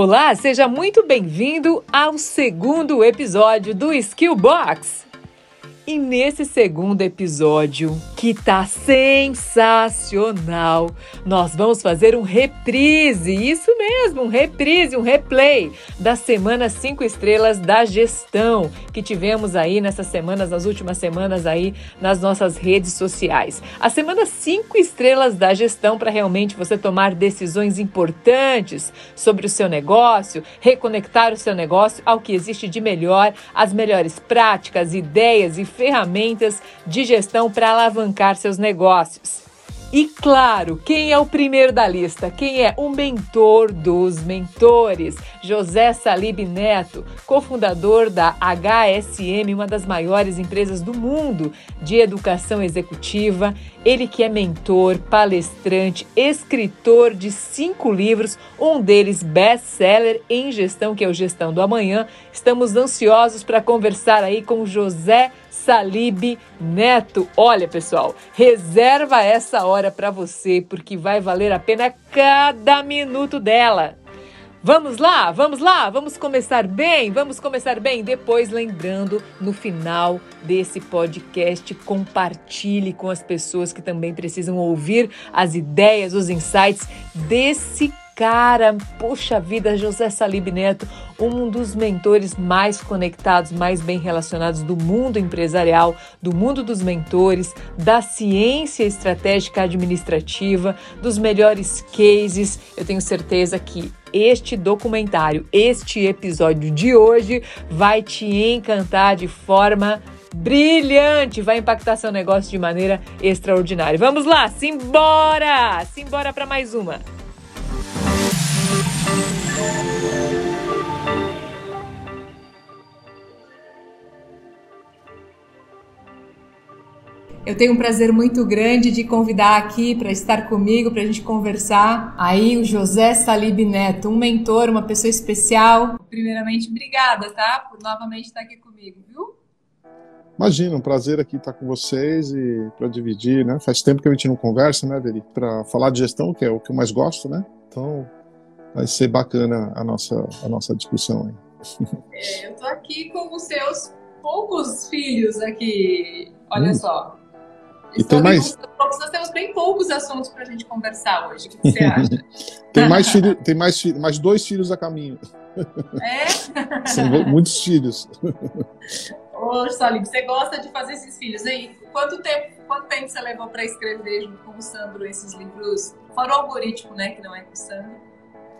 Olá, seja muito bem-vindo ao segundo episódio do Skill Box. E nesse segundo episódio, que tá sensacional, nós vamos fazer um reprise, isso mesmo, um reprise, um replay da semana 5 estrelas da gestão que tivemos aí nessas semanas, nas últimas semanas aí nas nossas redes sociais. A semana 5 estrelas da gestão para realmente você tomar decisões importantes sobre o seu negócio, reconectar o seu negócio ao que existe de melhor, as melhores práticas, ideias e ferramentas de gestão para alavancar seus negócios. E claro, quem é o primeiro da lista? Quem é o mentor dos mentores? José Salib Neto, cofundador da HSM, uma das maiores empresas do mundo de educação executiva. Ele que é mentor, palestrante, escritor de cinco livros, um deles best-seller em gestão, que é o Gestão do Amanhã. Estamos ansiosos para conversar aí com José Salib Neto. Olha, pessoal, reserva essa hora para você porque vai valer a pena cada minuto dela. Vamos lá, vamos lá, vamos começar bem, vamos começar bem. Depois, lembrando, no final desse podcast, compartilhe com as pessoas que também precisam ouvir as ideias, os insights desse cara, poxa vida, José Salib Neto, um dos mentores mais conectados, mais bem relacionados do mundo empresarial, do mundo dos mentores, da ciência estratégica administrativa, dos melhores cases. Eu tenho certeza que este documentário, este episódio de hoje vai te encantar de forma brilhante, vai impactar seu negócio de maneira extraordinária. Vamos lá, simbora! Simbora para mais uma. Eu tenho um prazer muito grande de convidar aqui para estar comigo, para a gente conversar. Aí o José Salib Neto, um mentor, uma pessoa especial. Primeiramente, obrigada, tá? Por novamente estar aqui comigo, viu? Imagina, um prazer aqui estar com vocês e para dividir, né? Faz tempo que a gente não conversa, né, Veri? Para falar de gestão, que é o que eu mais gosto, né? Então, vai ser bacana a nossa, a nossa discussão aí. É, eu tô aqui com os seus poucos filhos aqui. Olha hum. só. E tem mais... Nós temos bem poucos assuntos para a gente conversar hoje. O que você acha? tem mais filho, tem mais, filho, mais dois filhos a caminho. É? São muitos filhos. Ô, Salim, você gosta de fazer esses filhos, hein? Quanto tempo, quanto tempo você levou para escrever junto com o Sandro esses livros? Fora o algoritmo, né? Que não é com o Sandro.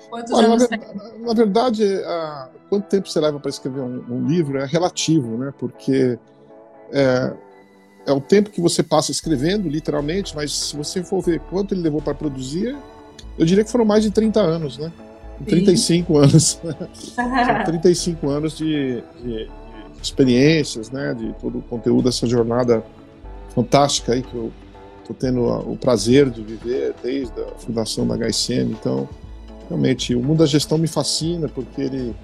Quantos Olha, anos na, na verdade, a, quanto tempo você leva para escrever um, um, livro é relativo, né? Porque é, é o tempo que você passa escrevendo, literalmente, mas se você for ver quanto ele levou para produzir, eu diria que foram mais de 30 anos, né? 35 Sim. anos. São 35 anos de, de, de, experiências, né? De todo o conteúdo dessa jornada fantástica aí que eu estou tendo o prazer de viver desde a fundação da HSM. Então, realmente, o mundo da gestão me fascina porque ele,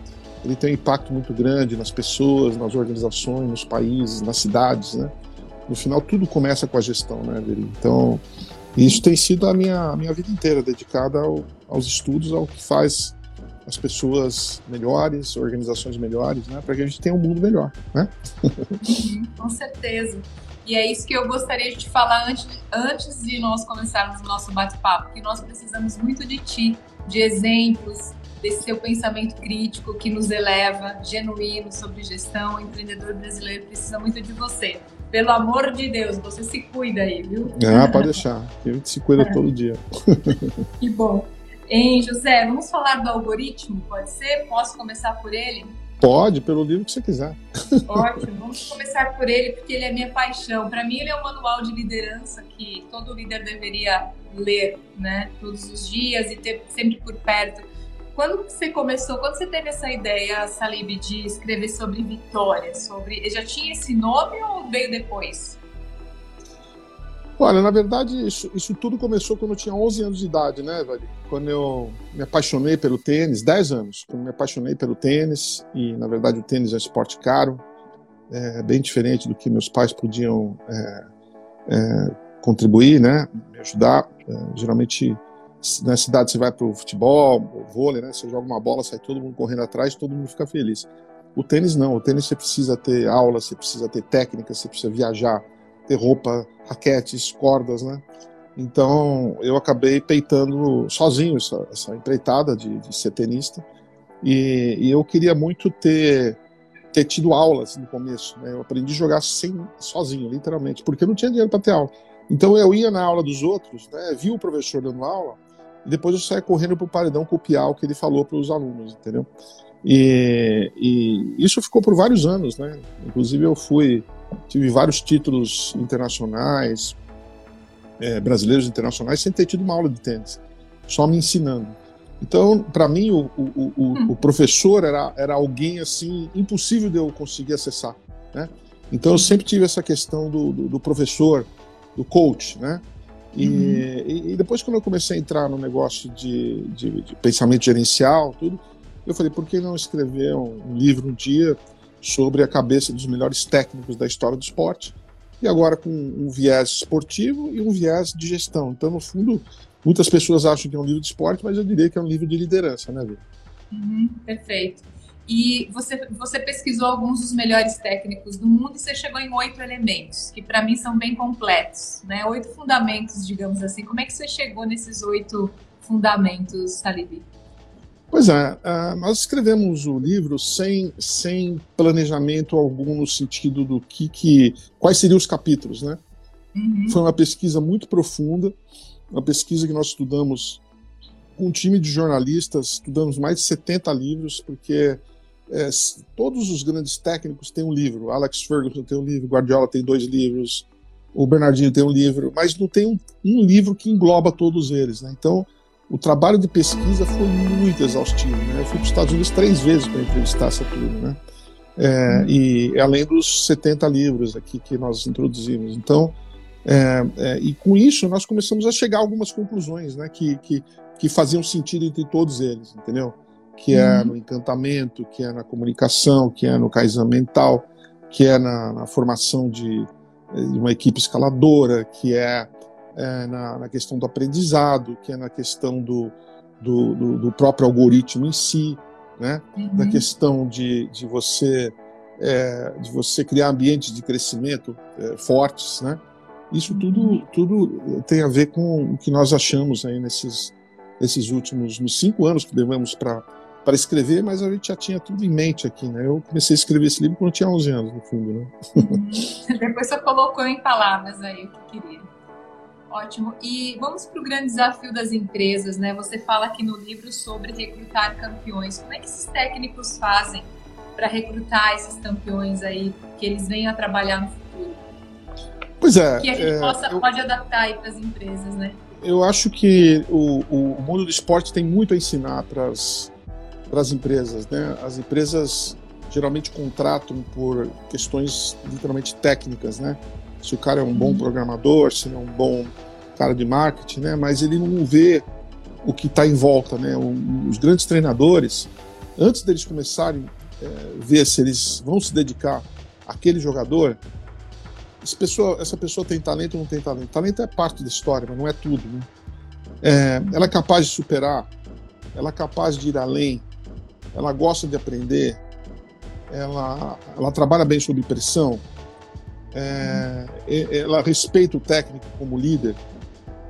ele tem um impacto muito grande nas pessoas, nas organizações, nos países, nas cidades, né? No final tudo começa com a gestão, né, Veri? Então, isso tem sido a minha, a minha vida inteira dedicada ao, aos estudos, ao que faz as pessoas melhores, organizações melhores, né, para que a gente tenha um mundo melhor, né? Uhum, com certeza. E é isso que eu gostaria de falar antes, antes de nós começarmos o nosso bate-papo, que nós precisamos muito de ti, de exemplos, desse seu pensamento crítico que nos eleva, genuíno sobre gestão. O empreendedor brasileiro precisa muito de você. Pelo amor de Deus, você se cuida aí, viu? Ah, pode deixar. A gente se cuida todo dia. que bom. Hein, José, vamos falar do algoritmo, pode ser? Posso começar por ele? Pode, pelo livro que você quiser. Ótimo, vamos começar por ele, porque ele é minha paixão. Para mim, ele é um manual de liderança que todo líder deveria ler, né? Todos os dias e ter sempre por perto quando você começou, quando você teve essa ideia, Salib, de escrever sobre Vitória, sobre, já tinha esse nome ou veio depois? Olha, na verdade, isso, isso tudo começou quando eu tinha 11 anos de idade, né, velho? Quando eu me apaixonei pelo tênis, 10 anos, quando me apaixonei pelo tênis, e na verdade o tênis é um esporte caro, é bem diferente do que meus pais podiam é, é, contribuir, né, me ajudar. É, geralmente na cidade você vai para o futebol, vôlei, né? Você joga uma bola, sai todo mundo correndo atrás, todo mundo fica feliz. O tênis não, o tênis você precisa ter aula, você precisa ter técnica, você precisa viajar, ter roupa, raquetes, cordas, né? Então eu acabei peitando sozinho essa, essa empreitada de, de ser tenista e, e, eu queria muito ter ter tido aulas no começo. Né? Eu aprendi a jogar sem, sozinho, literalmente, porque eu não tinha dinheiro para ter aula. Então eu ia na aula dos outros, né, vi o professor dando aula, e depois eu saía correndo para o paredão copiar o que ele falou para os alunos, entendeu? E, e, isso ficou por vários anos, né? Inclusive eu fui, tive vários títulos internacionais, é, brasileiros internacionais, sem ter tido uma aula de tênis, só me ensinando. Então, para mim, o, o, o, hum. o, professor era, era alguém assim impossível de eu conseguir acessar, né? Então eu sempre tive essa questão do, do, do professor, do coach, né? E, uhum. e, depois, quando eu comecei a entrar no negócio de, de, de, pensamento gerencial, tudo, eu falei, por que não escrever um, um, livro um dia sobre a cabeça dos melhores técnicos da história do esporte? E agora com um viés esportivo e um viés de gestão. Então, no fundo, muitas pessoas acham que é um livro de esporte, mas eu diria que é um livro de liderança, né, Vitor? Uhum, perfeito. E você, você pesquisou alguns dos melhores técnicos do mundo e você chegou em oito elementos, que para mim são bem completos, né? Oito fundamentos, digamos assim. Como é que você chegou nesses oito fundamentos, Salib? Pois é, uh, nós escrevemos o livro sem, sem planejamento algum no sentido do que, que quais seriam os capítulos, né? Uhum. Foi uma pesquisa muito profunda, uma pesquisa que nós estudamos com um time de jornalistas, estudamos mais de 70 livros, porque é, todos os grandes técnicos têm um livro. Alex Ferguson tem um livro, Guardiola tem dois livros, o Bernardinho tem um livro, mas não tem um, um livro que engloba todos eles. Né? Então, o trabalho de pesquisa foi muito exaustivo. Né? Eu fui para os Estados Unidos três vezes para entrevistar essa turma. Né? É, e além dos 70 livros aqui que nós introduzimos. Então, é, é, e com isso nós começamos a chegar a algumas conclusões né, que, que, que faziam sentido entre todos eles, entendeu? Que é uhum. no encantamento, que é na comunicação, que é no Kaizen mental, que é na, na formação de, de, uma equipe escaladora, que é, é na, na, questão do aprendizado, que é na questão do, do, do, do próprio algoritmo em si, né? Uhum. da questão de, de você é, de você criar ambientes de crescimento é, fortes, né? Isso tudo, uhum. tudo tem a ver com o que nós achamos aí nesses, nesses últimos nos cinco anos que levamos para para escrever, mas a gente já tinha tudo em mente aqui, né? Eu comecei a escrever esse livro quando eu tinha 11 anos, no fundo, né? Uhum. Depois você colocou em palavras aí o que queria. Ótimo. E vamos para o grande desafio das empresas, né? Você fala aqui no livro sobre recrutar campeões. Como é que esses técnicos fazem para recrutar esses campeões aí, que eles venham a trabalhar no futuro? Pois é. Que a gente é, possa, eu... pode adaptar aí para as empresas, né? Eu acho que o, o mundo do esporte tem muito a ensinar para as para as empresas. Né? As empresas geralmente contratam por questões literalmente técnicas, né? Se o cara é um bom uhum. programador, se ele é um bom cara de marketing, né? Mas ele não vê o que está em volta, né? Os grandes treinadores, antes deles começarem a é, ver se eles vão se dedicar àquele jogador, essa pessoa, essa pessoa tem talento ou não tem talento? Talento é parte da história, mas não é tudo, né? É, ela é capaz de superar, ela é capaz de ir além, ela gosta de aprender, ela, ela trabalha bem sob pressão, é, ela respeita o técnico como líder.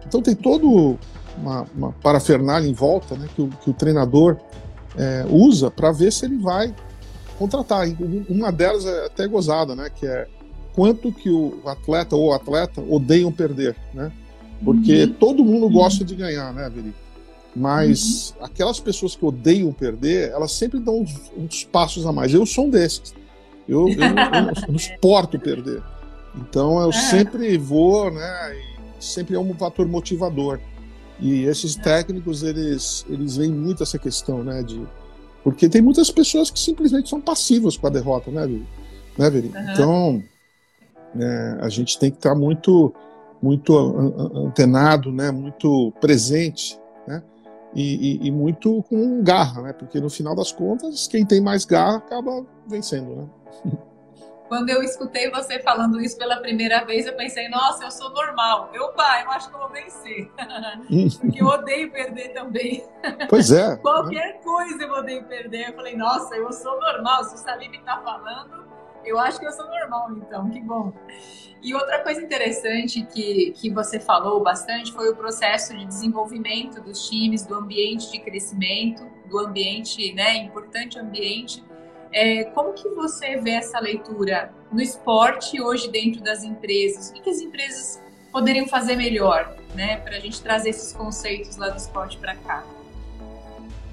Então tem todo uma, uma parafernália em volta né, que, o, que o treinador é, usa para ver se ele vai contratar. Uma delas é até gozada, né, que é quanto que o atleta ou atleta odeiam perder, né? Porque uhum. todo mundo gosta de ganhar, né, Veri? Mas uhum. aquelas pessoas que odeiam perder, elas sempre dão uns, uns passos a mais. Eu sou um desses. Eu, eu, eu não suporto perder. Então eu é. sempre vou, né? sempre é um fator motivador. E esses técnicos, eles, eles veem muito essa questão, né? De, porque tem muitas pessoas que simplesmente são passivas com a derrota, né, Viri? Né, Viri? Uhum. Então, é, a gente tem que estar muito, muito antenado, né? Muito presente? E, e, e, muito com garra, né? Porque no final das contas, quem tem mais garra acaba vencendo, né? quando eu escutei você falando isso pela primeira vez, eu pensei, nossa, eu sou normal. Eu, pai, eu acho que eu vou vencer. Porque eu odeio perder também. Pois é. Qualquer coisa eu odeio perder. Eu falei, nossa, eu sou normal. Se o Salim está falando, eu acho que eu sou normal, então, que bom. E outra coisa interessante que, que você falou bastante foi o processo de desenvolvimento dos times, do ambiente de crescimento, do ambiente, né, importante ambiente é, como que você vê essa leitura no esporte hoje dentro das empresas? O que, que as empresas poderiam fazer melhor, né, para a gente trazer esses conceitos lá do esporte para cá?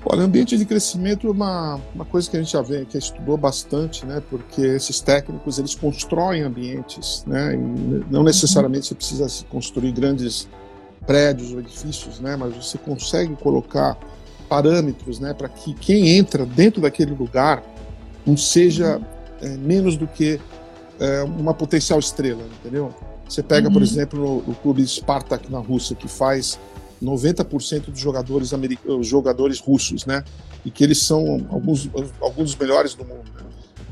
Olha, ambiente de crescimento é uma, uma coisa que a gente já vê, que estudou bastante, né? Porque esses técnicos eles constroem ambientes, né? E não necessariamente você precisa construir grandes prédios ou edifícios, né? Mas você consegue colocar parâmetros, né? Para que quem entra dentro daquele lugar não seja é, menos do que é, uma potencial estrela, entendeu? Você pega, uhum. por exemplo, no, no, clube Spartak na Rússia, que faz 90% dos jogadores, jogadores russos, né? E que eles são alguns, alguns dos melhores do mundo. Né?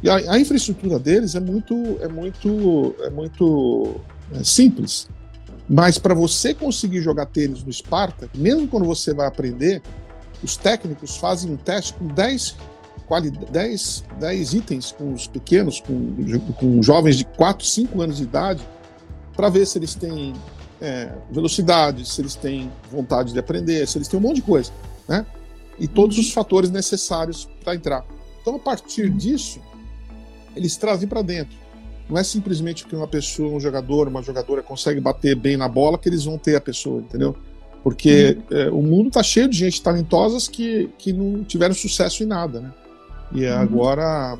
E a, a, infraestrutura deles é muito, é muito, é muito é, simples. Mas para você conseguir jogar tênis no Spartak, mesmo quando você vai aprender, os técnicos fazem um teste com 10 10, 10 itens com os pequenos, com, com jovens de 4, 5 anos de idade, para ver se eles têm é, velocidade, se eles têm vontade de aprender, se eles têm um monte de coisa, né? E todos os fatores necessários para entrar. Então, a partir disso, eles trazem para dentro. Não é simplesmente porque uma pessoa, um jogador, uma jogadora consegue bater bem na bola que eles vão ter a pessoa, entendeu? Porque uhum. é, o mundo está cheio de gente talentosas que, que não tiveram sucesso em nada, né? E uhum. agora,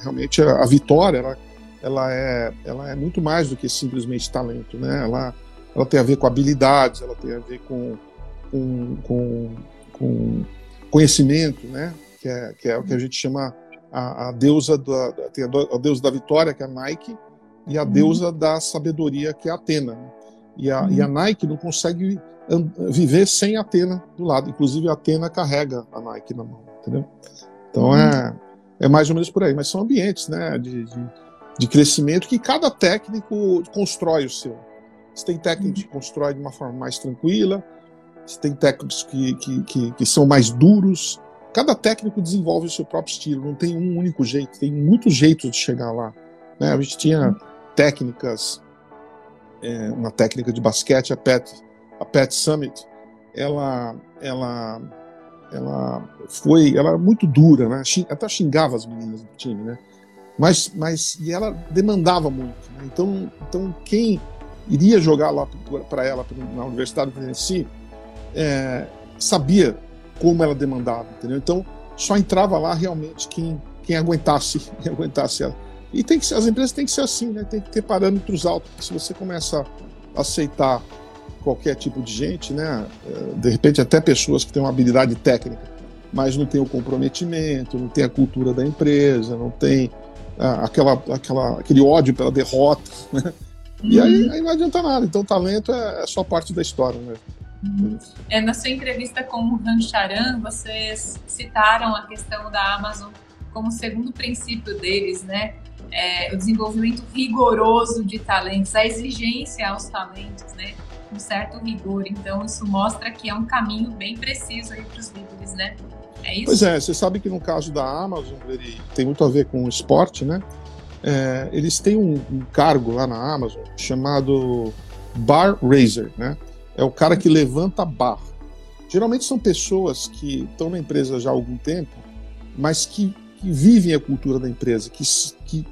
realmente, a, vitória, ela, ela, é, ela é muito mais do que simplesmente talento, né? Ela, ela tem a ver com habilidades, ela tem a ver com, com, com, com conhecimento, né? Que é, que é o que a gente chama a, a deusa da, tem a, a, deusa da vitória, que é a Nike, e a uhum. deusa da sabedoria, que é a Atena. Né? E a, uhum. e a Nike não consegue viver sem a Atena do lado. Inclusive, a Atena carrega a Nike na mão, entendeu? Então é, é mais ou menos por aí. Mas são ambientes né, de, de, de crescimento que cada técnico constrói o seu. Você tem técnicos que constroem de uma forma mais tranquila, você tem técnicos que, que, que, que são mais duros. Cada técnico desenvolve o seu próprio estilo, não tem um único jeito, tem muitos jeitos de chegar lá. Né? A gente tinha técnicas, é, uma técnica de basquete, a Pat, a Pat Summit, ela, ela ela foi, ela era muito dura, né? Até xingava as meninas do time, né? Mas, mas e ela demandava muito. Né? Então, então quem iria jogar lá para ela na Universidade do Tennessee é, sabia como ela demandava, entendeu? Então só entrava lá realmente quem quem aguentasse, quem aguentasse ela. E tem que ser, as empresas têm que ser assim, né? Tem que ter parâmetros altos. Se você começa a aceitar qualquer tipo de gente, né? É, de repente até pessoas que têm uma habilidade técnica, mas não tem o comprometimento, não tem a cultura da empresa, não tem ah, aquela, aquela, aquele ódio pela derrota, né? E aí, uhum. aí, não adianta nada. Então, talento é, é só parte da história, né? É, na sua entrevista com o Rancharan, vocês citaram a questão da Amazon como segundo princípio deles, né? É, o desenvolvimento rigoroso de talentos, a exigência aos talentos, né? um certo rigor. Então, isso mostra que é um caminho bem preciso aí para os líderes, né? É isso? Pois é, você sabe que no caso da Amazon, ele tem muito a ver com o esporte, né? É, eles têm um, um, cargo lá na Amazon chamado Bar Raiser, né? É o cara que levanta a barra. Geralmente são pessoas que estão na empresa já há algum tempo, mas que, que vivem a cultura da empresa, que, que,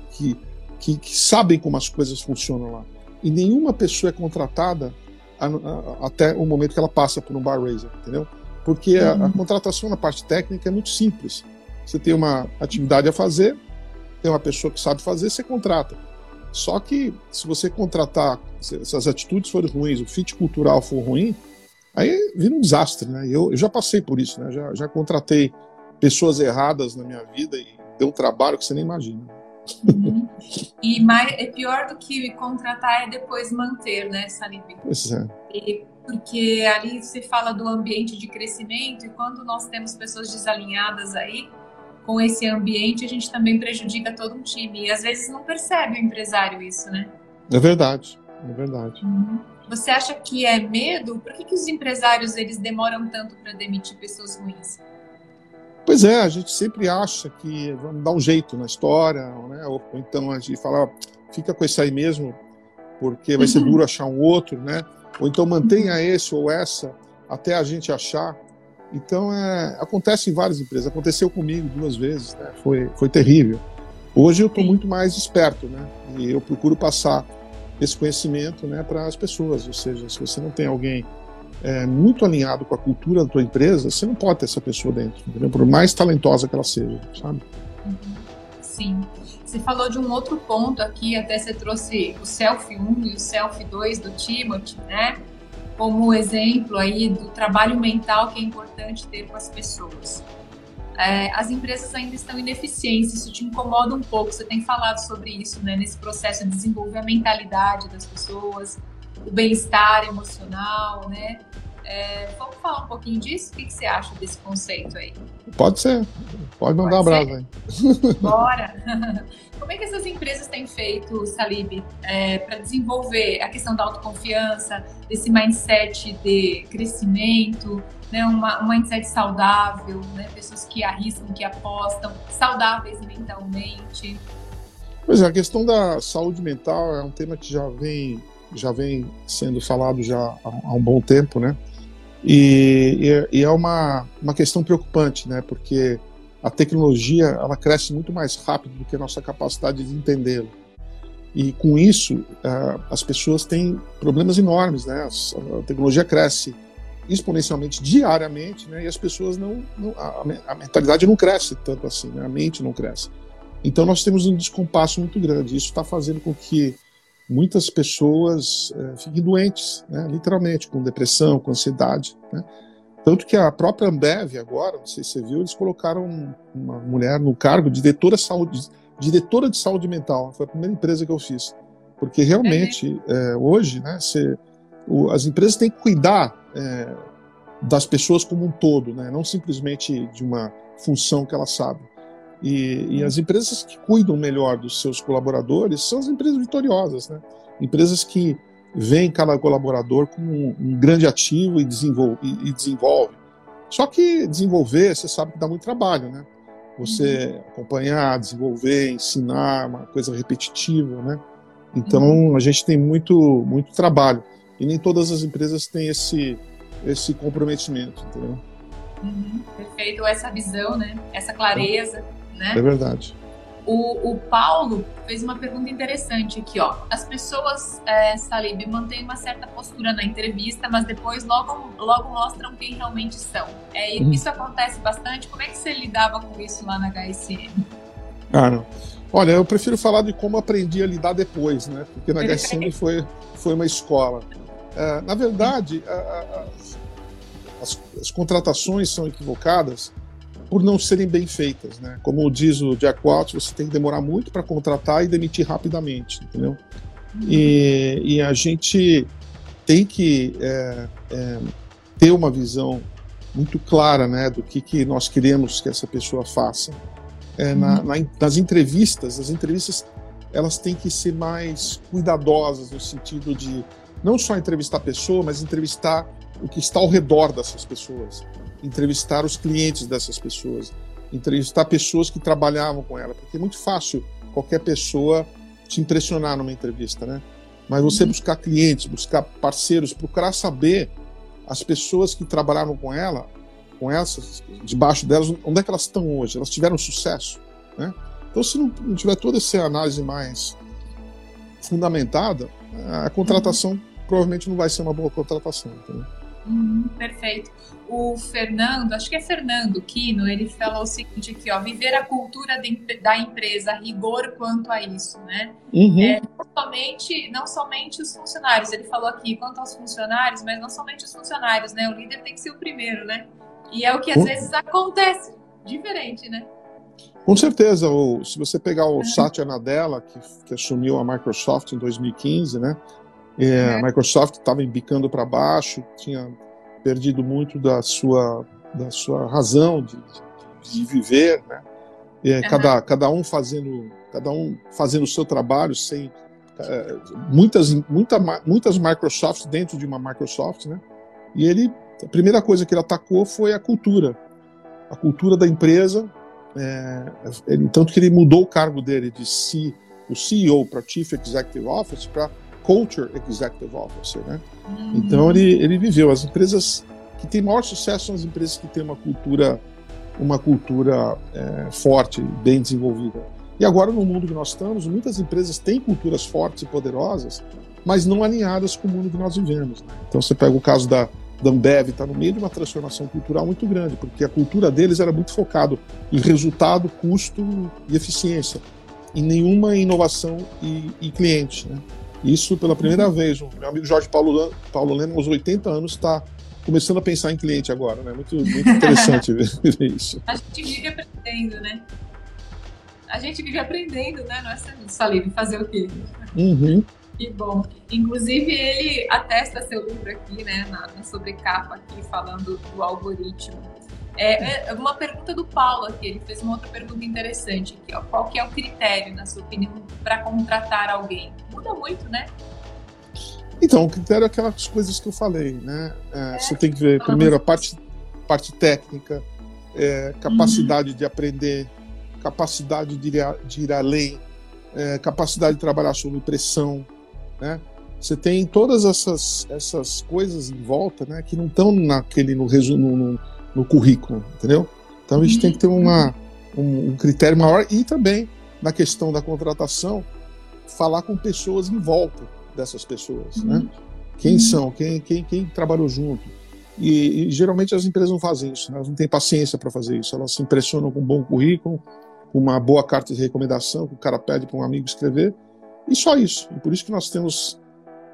que, que, sabem como as coisas funcionam lá. E nenhuma pessoa é contratada a, a, até o momento que ela passa por um bar raiser, entendeu? Porque a, a, uhum. contratação na parte técnica é muito simples. Você tem uma atividade a fazer, tem uma pessoa que sabe fazer, você contrata. Só que se você contratar, se, as atitudes forem ruins, o fit cultural for ruim, aí vira um desastre, né? Eu, eu já passei por isso, né? Já, já contratei pessoas erradas na minha vida e deu um trabalho que você nem imagina. Uhum. E mais, é pior do que contratar é depois manter, né, Salib? Pois é. E, porque ali se fala do ambiente de crescimento e quando nós temos pessoas desalinhadas aí, com esse ambiente, a gente também prejudica todo um time. E às vezes não percebe o empresário isso, né? É verdade, é verdade. Uhum. Você acha que é medo? Por que, que os empresários eles demoram tanto para demitir pessoas ruins? Pois é, a gente sempre acha que vamos dar um jeito na história, né? ou, então a gente fala, fica com esse aí mesmo, porque vai ser duro achar um outro, né? Ou então mantenha esse ou essa até a gente achar. Então, é, acontece em várias empresas. Aconteceu comigo duas vezes, né? Foi, foi terrível. Hoje eu estou muito mais esperto, né? E eu procuro passar esse conhecimento, né, para as pessoas. Ou seja, se você não tem alguém é, muito alinhado com a cultura da tua empresa, você não pode ter essa pessoa dentro, entendeu? Por mais talentosa que ela seja, sabe? Sim. Você falou de um outro ponto aqui, até você trouxe o Selfie 1 e o Selfie 2 do Timothy, né? Como exemplo aí do trabalho mental que é importante ter com as pessoas. É, as empresas ainda estão ineficientes, isso te incomoda um pouco. Você tem falado sobre isso, né? Nesse processo de desenvolver a mentalidade das pessoas, o bem-estar emocional, né? É, vamos falar um pouquinho disso? O que, que, você acha desse conceito aí? Pode ser. Pode mandar Pode um abraço aí. Bora! Como é que essas empresas têm feito, Salib, é, para desenvolver a questão da autoconfiança, desse mindset de crescimento, né, uma, um mindset saudável, né, pessoas que arriscam, que apostam, saudáveis mentalmente? Pois é, a questão da saúde mental é um tema que já vem, já vem sendo falado já há, há um bom tempo, né? E, e, é uma, uma questão preocupante, né? Porque a tecnologia ela cresce muito mais rápido do que a nossa capacidade de entendê-la. E com isso, uh, as pessoas têm problemas enormes, né? A tecnologia cresce exponencialmente diariamente, né? E as pessoas não, não a, a, mentalidade não cresce tanto assim, né? A mente não cresce. Então nós temos um descompasso muito grande. Isso está fazendo com que muitas pessoas é, fiquem doentes, né, literalmente, com depressão, com ansiedade. Né? Tanto que a própria Ambev agora, não sei se você viu, eles colocaram uma mulher no cargo de diretora de saúde, diretora de saúde mental. Foi a primeira empresa que eu fiz. Porque realmente, é, hoje, né, você, o, as empresas têm que cuidar é, das pessoas como um todo, né, não simplesmente de uma função que elas sabem. E, e, as empresas que cuidam melhor dos seus colaboradores são as empresas vitoriosas, né? Empresas que veem cada colaborador como um, um grande ativo e desenvolve, e, e desenvolve. Só que desenvolver, você sabe que dá muito trabalho, né? Você uhum. acompanhar, desenvolver, ensinar, uma coisa repetitiva, né? Então uhum. a gente tem muito, muito trabalho e nem todas as empresas têm esse, esse comprometimento, entendeu? Uhum. Perfeito, essa visão, né? Essa clareza né? É verdade. O, o Paulo fez uma pergunta interessante aqui, ó. As pessoas, é, Salib, mantêm uma certa postura na entrevista, mas depois logo, logo mostram quem realmente são. É, uhum. Isso acontece bastante. Como é que você lidava com isso lá na HSM? Não. Olha, eu prefiro falar de como aprendi a lidar depois, né? Porque na HSM foi, foi uma escola. É, na verdade, a, a, as, as contratações são equivocadas por não serem bem feitas, né? Como diz o Jack Welch, você tem que demorar muito para contratar e demitir rapidamente, entendeu? E, e a gente tem que é, é, ter uma visão muito clara, né, do que, que nós queremos que essa pessoa faça. É, na, na, nas entrevistas, as entrevistas elas têm que ser mais cuidadosas no sentido de não só entrevistar a pessoa, mas entrevistar o que está ao redor dessas pessoas entrevistar os clientes dessas pessoas, entrevistar pessoas que trabalhavam com ela, porque é muito fácil qualquer pessoa te impressionar numa entrevista, né? Mas você uhum. buscar clientes, buscar parceiros, procurar saber as pessoas que trabalharam com ela, com essas, debaixo delas, onde é que elas estão hoje? Elas tiveram sucesso, né? Então, se não, não tiver toda essa análise mais fundamentada, a contratação uhum. provavelmente não vai ser uma boa contratação. Entendeu? Uhum, perfeito. O Fernando, acho que é Fernando Quino, ele falou o seguinte aqui, ó, viver a cultura de, da empresa, rigor quanto a isso, né? Uhum. É, não, somente, não somente os funcionários, ele falou aqui quanto aos funcionários, mas não somente os funcionários, né? O líder tem que ser o primeiro, né? E é o que às uhum. vezes acontece, diferente, né? Com certeza, o, se você pegar o uhum. Satya Nadella, que, que assumiu a Microsoft em 2015, né? É, a Microsoft estava embicando para baixo, tinha perdido muito da sua, da sua razão de, de, viver, né? é, uhum. cada, cada um fazendo cada um fazendo o seu trabalho sem é, muitas muita, muitas Microsofts dentro de uma Microsoft, né? E ele a primeira coisa que ele atacou foi a cultura, a cultura da empresa. É, ele, tanto que ele mudou o cargo dele de C, o CEO para Chief Executive Officer para Culture Executive Officer, né? Uhum. Então ele, ele viveu as empresas que têm maior sucesso são as empresas que têm uma cultura uma cultura é, forte, bem desenvolvida. E agora, no mundo que nós estamos, muitas empresas têm culturas fortes e poderosas, mas não alinhadas com o mundo que nós vivemos. Né? Então, você pega o caso da, da Ambev, está no meio de uma transformação cultural muito grande, porque a cultura deles era muito focado em resultado, custo e eficiência, em nenhuma inovação e, e cliente. Né? Isso, pela primeira vez, o meu amigo Jorge Paulo, Paulo Lema, aos 80 anos, está começando a pensar em cliente agora, né? Muito, muito interessante ver isso. A gente vive aprendendo, né? A gente vive aprendendo, né? Não é fazer o quê? Uhum. Que bom. Inclusive, ele atesta seu livro aqui, né, na, na sobrecapa aqui, falando do algoritmo. É, é, uma pergunta do Paulo aqui, ele fez uma outra pergunta interessante aqui, ó. Qual que é o critério, na sua opinião, para contratar alguém? Muda muito, né? Então, o critério é aquelas coisas que eu falei, né? É, é, você tem que ver, primeiro, a parte, parte técnica, é, capacidade uhum. de aprender, capacidade de ir, de ir além, é, capacidade de trabalhar sob pressão, né? Você tem todas essas, essas coisas em volta, né? Que não estão naquele no, resumo, no, currículo, entendeu? Então a gente tem que ter uma, um, um critério maior e também na questão da contratação falar com pessoas em volta dessas pessoas, né? uhum. Quem uhum. são? Quem, quem, quem trabalhou junto? E, e, geralmente as empresas não fazem isso, né? elas não têm paciência para fazer isso. Elas se impressionam com um bom currículo, com uma boa carta de recomendação que o cara pede para um amigo escrever, e só isso. E por isso que nós temos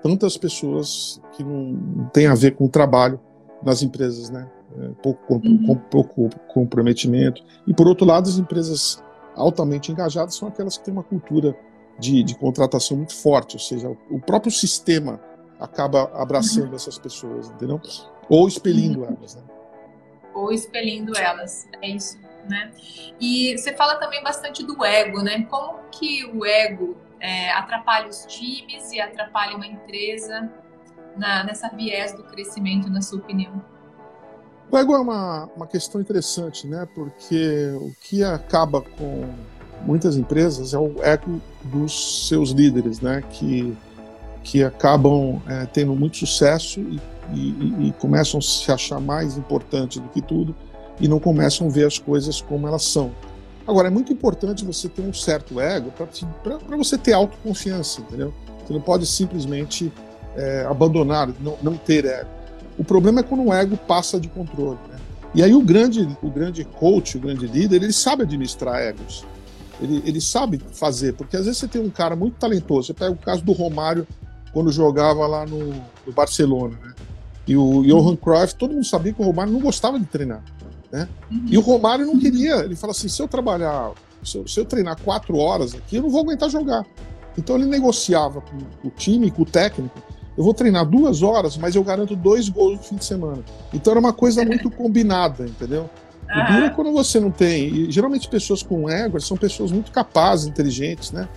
tantas pessoas que não têm a ver com o trabalho nas empresas, né? É, pouco, uhum. com, pouco comprometimento. E por outro lado, as empresas altamente engajadas são aquelas que têm uma cultura de, de contratação muito forte, ou seja, o próprio sistema acaba abraçando uhum. essas pessoas, entendeu? Ou expelindo uhum. elas, né? Ou expelindo elas, é isso, né? E você fala também bastante do ego, né? Como que o ego é, atrapalha os times e atrapalha uma empresa na, nessa viés do crescimento, na sua opinião? O ego é uma, uma questão interessante, né? Porque o que acaba com muitas empresas é o eco dos seus líderes, né? Que, que acabam é, tendo muito sucesso e, e, e, começam a se achar mais importante do que tudo e não começam a ver as coisas como elas são. Agora, é muito importante você ter um certo ego para você ter autoconfiança, entendeu? Você não pode simplesmente é, abandonar, não, não ter ego. O problema é quando o ego passa de controle, né? E aí o grande, o grande coach, o grande líder, ele sabe administrar egos. Ele, ele sabe fazer, porque às vezes você tem um cara muito talentoso. Você pega o caso do Romário quando jogava lá no, no Barcelona, né? E o Johan Cruyff, todo mundo sabia que o Romário não gostava de treinar, né? E o Romário não queria. Ele fala assim: se eu trabalhar, se eu, se eu, treinar quatro horas aqui, eu não vou aguentar jogar. Então ele negociava com o time, com o técnico. Eu vou treinar duas horas, mas eu garanto dois gols no fim de semana. Então era uma coisa muito combinada, entendeu? O duro é quando você não tem. E, geralmente pessoas com ego são pessoas muito capazes, inteligentes, né?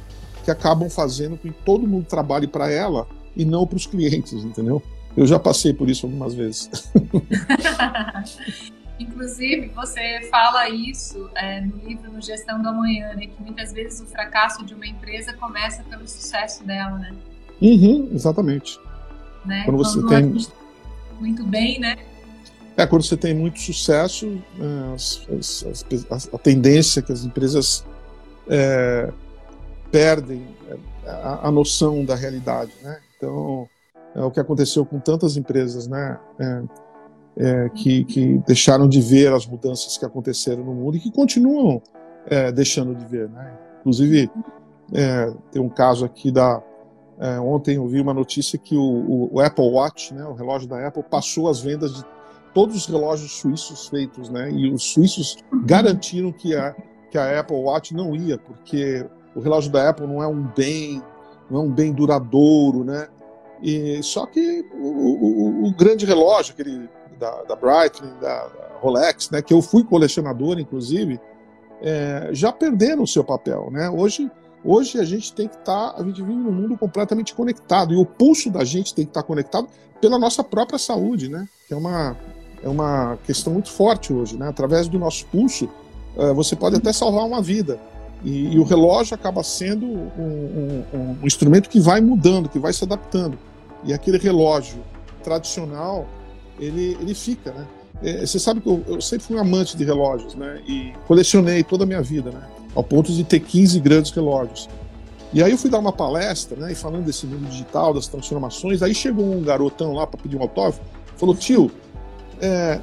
Que acabam fazendo com que todo mundo trabalhe para ela e não para os clientes, entendeu? Eu já passei por isso algumas vezes. Inclusive, você fala isso é, no livro No Gestão do Amanhã, né? Que muitas vezes o fracasso de uma empresa começa pelo sucesso dela, né? Uhum, exatamente. Né? Quando você Quando tem. Muito bem, né? É, quando você tem muito sucesso, é, as, as, as, a tendência é que as empresas é, perdem é, a, a, noção da realidade, né? Então, é o que aconteceu com tantas empresas, né? É, é, que, que, deixaram de ver as mudanças que aconteceram no mundo e que continuam é, deixando de ver, né? Inclusive, tem um caso aqui da ontem eu vi uma notícia que o, o, o Apple Watch, né, o relógio da Apple, passou as vendas de todos os relógios suíços feitos, né? E os suíços garantiram que a, que a Apple Watch não ia, porque o relógio da Apple não é um bem, não é um bem duradouro, né? E só que o, o, o grande relógio, aquele da, da Breitling, da, da, Rolex, né? Que eu fui colecionador, inclusive, é, já perderam o seu papel. Né? Hoje, hoje a gente tem que estar, tá, a gente vive num mundo completamente conectado e o pulso da gente tem que estar tá conectado pela nossa própria saúde, né? que é uma, é uma questão muito forte hoje. Né? Através do nosso pulso, uh, você pode até salvar uma vida. E, e o relógio acaba sendo um, um, um instrumento que vai mudando, que vai se adaptando. E aquele relógio tradicional, ele, ele fica, né? É, você sabe que eu, eu, sempre fui um amante de relógios, né? E colecionei toda a minha vida, né? Ao ponto de ter 15 grandes relógios. E aí eu fui dar uma palestra, né? E falando desse mundo digital, das transformações, aí chegou um garotão lá para pedir um autógrafo, falou: tio, é,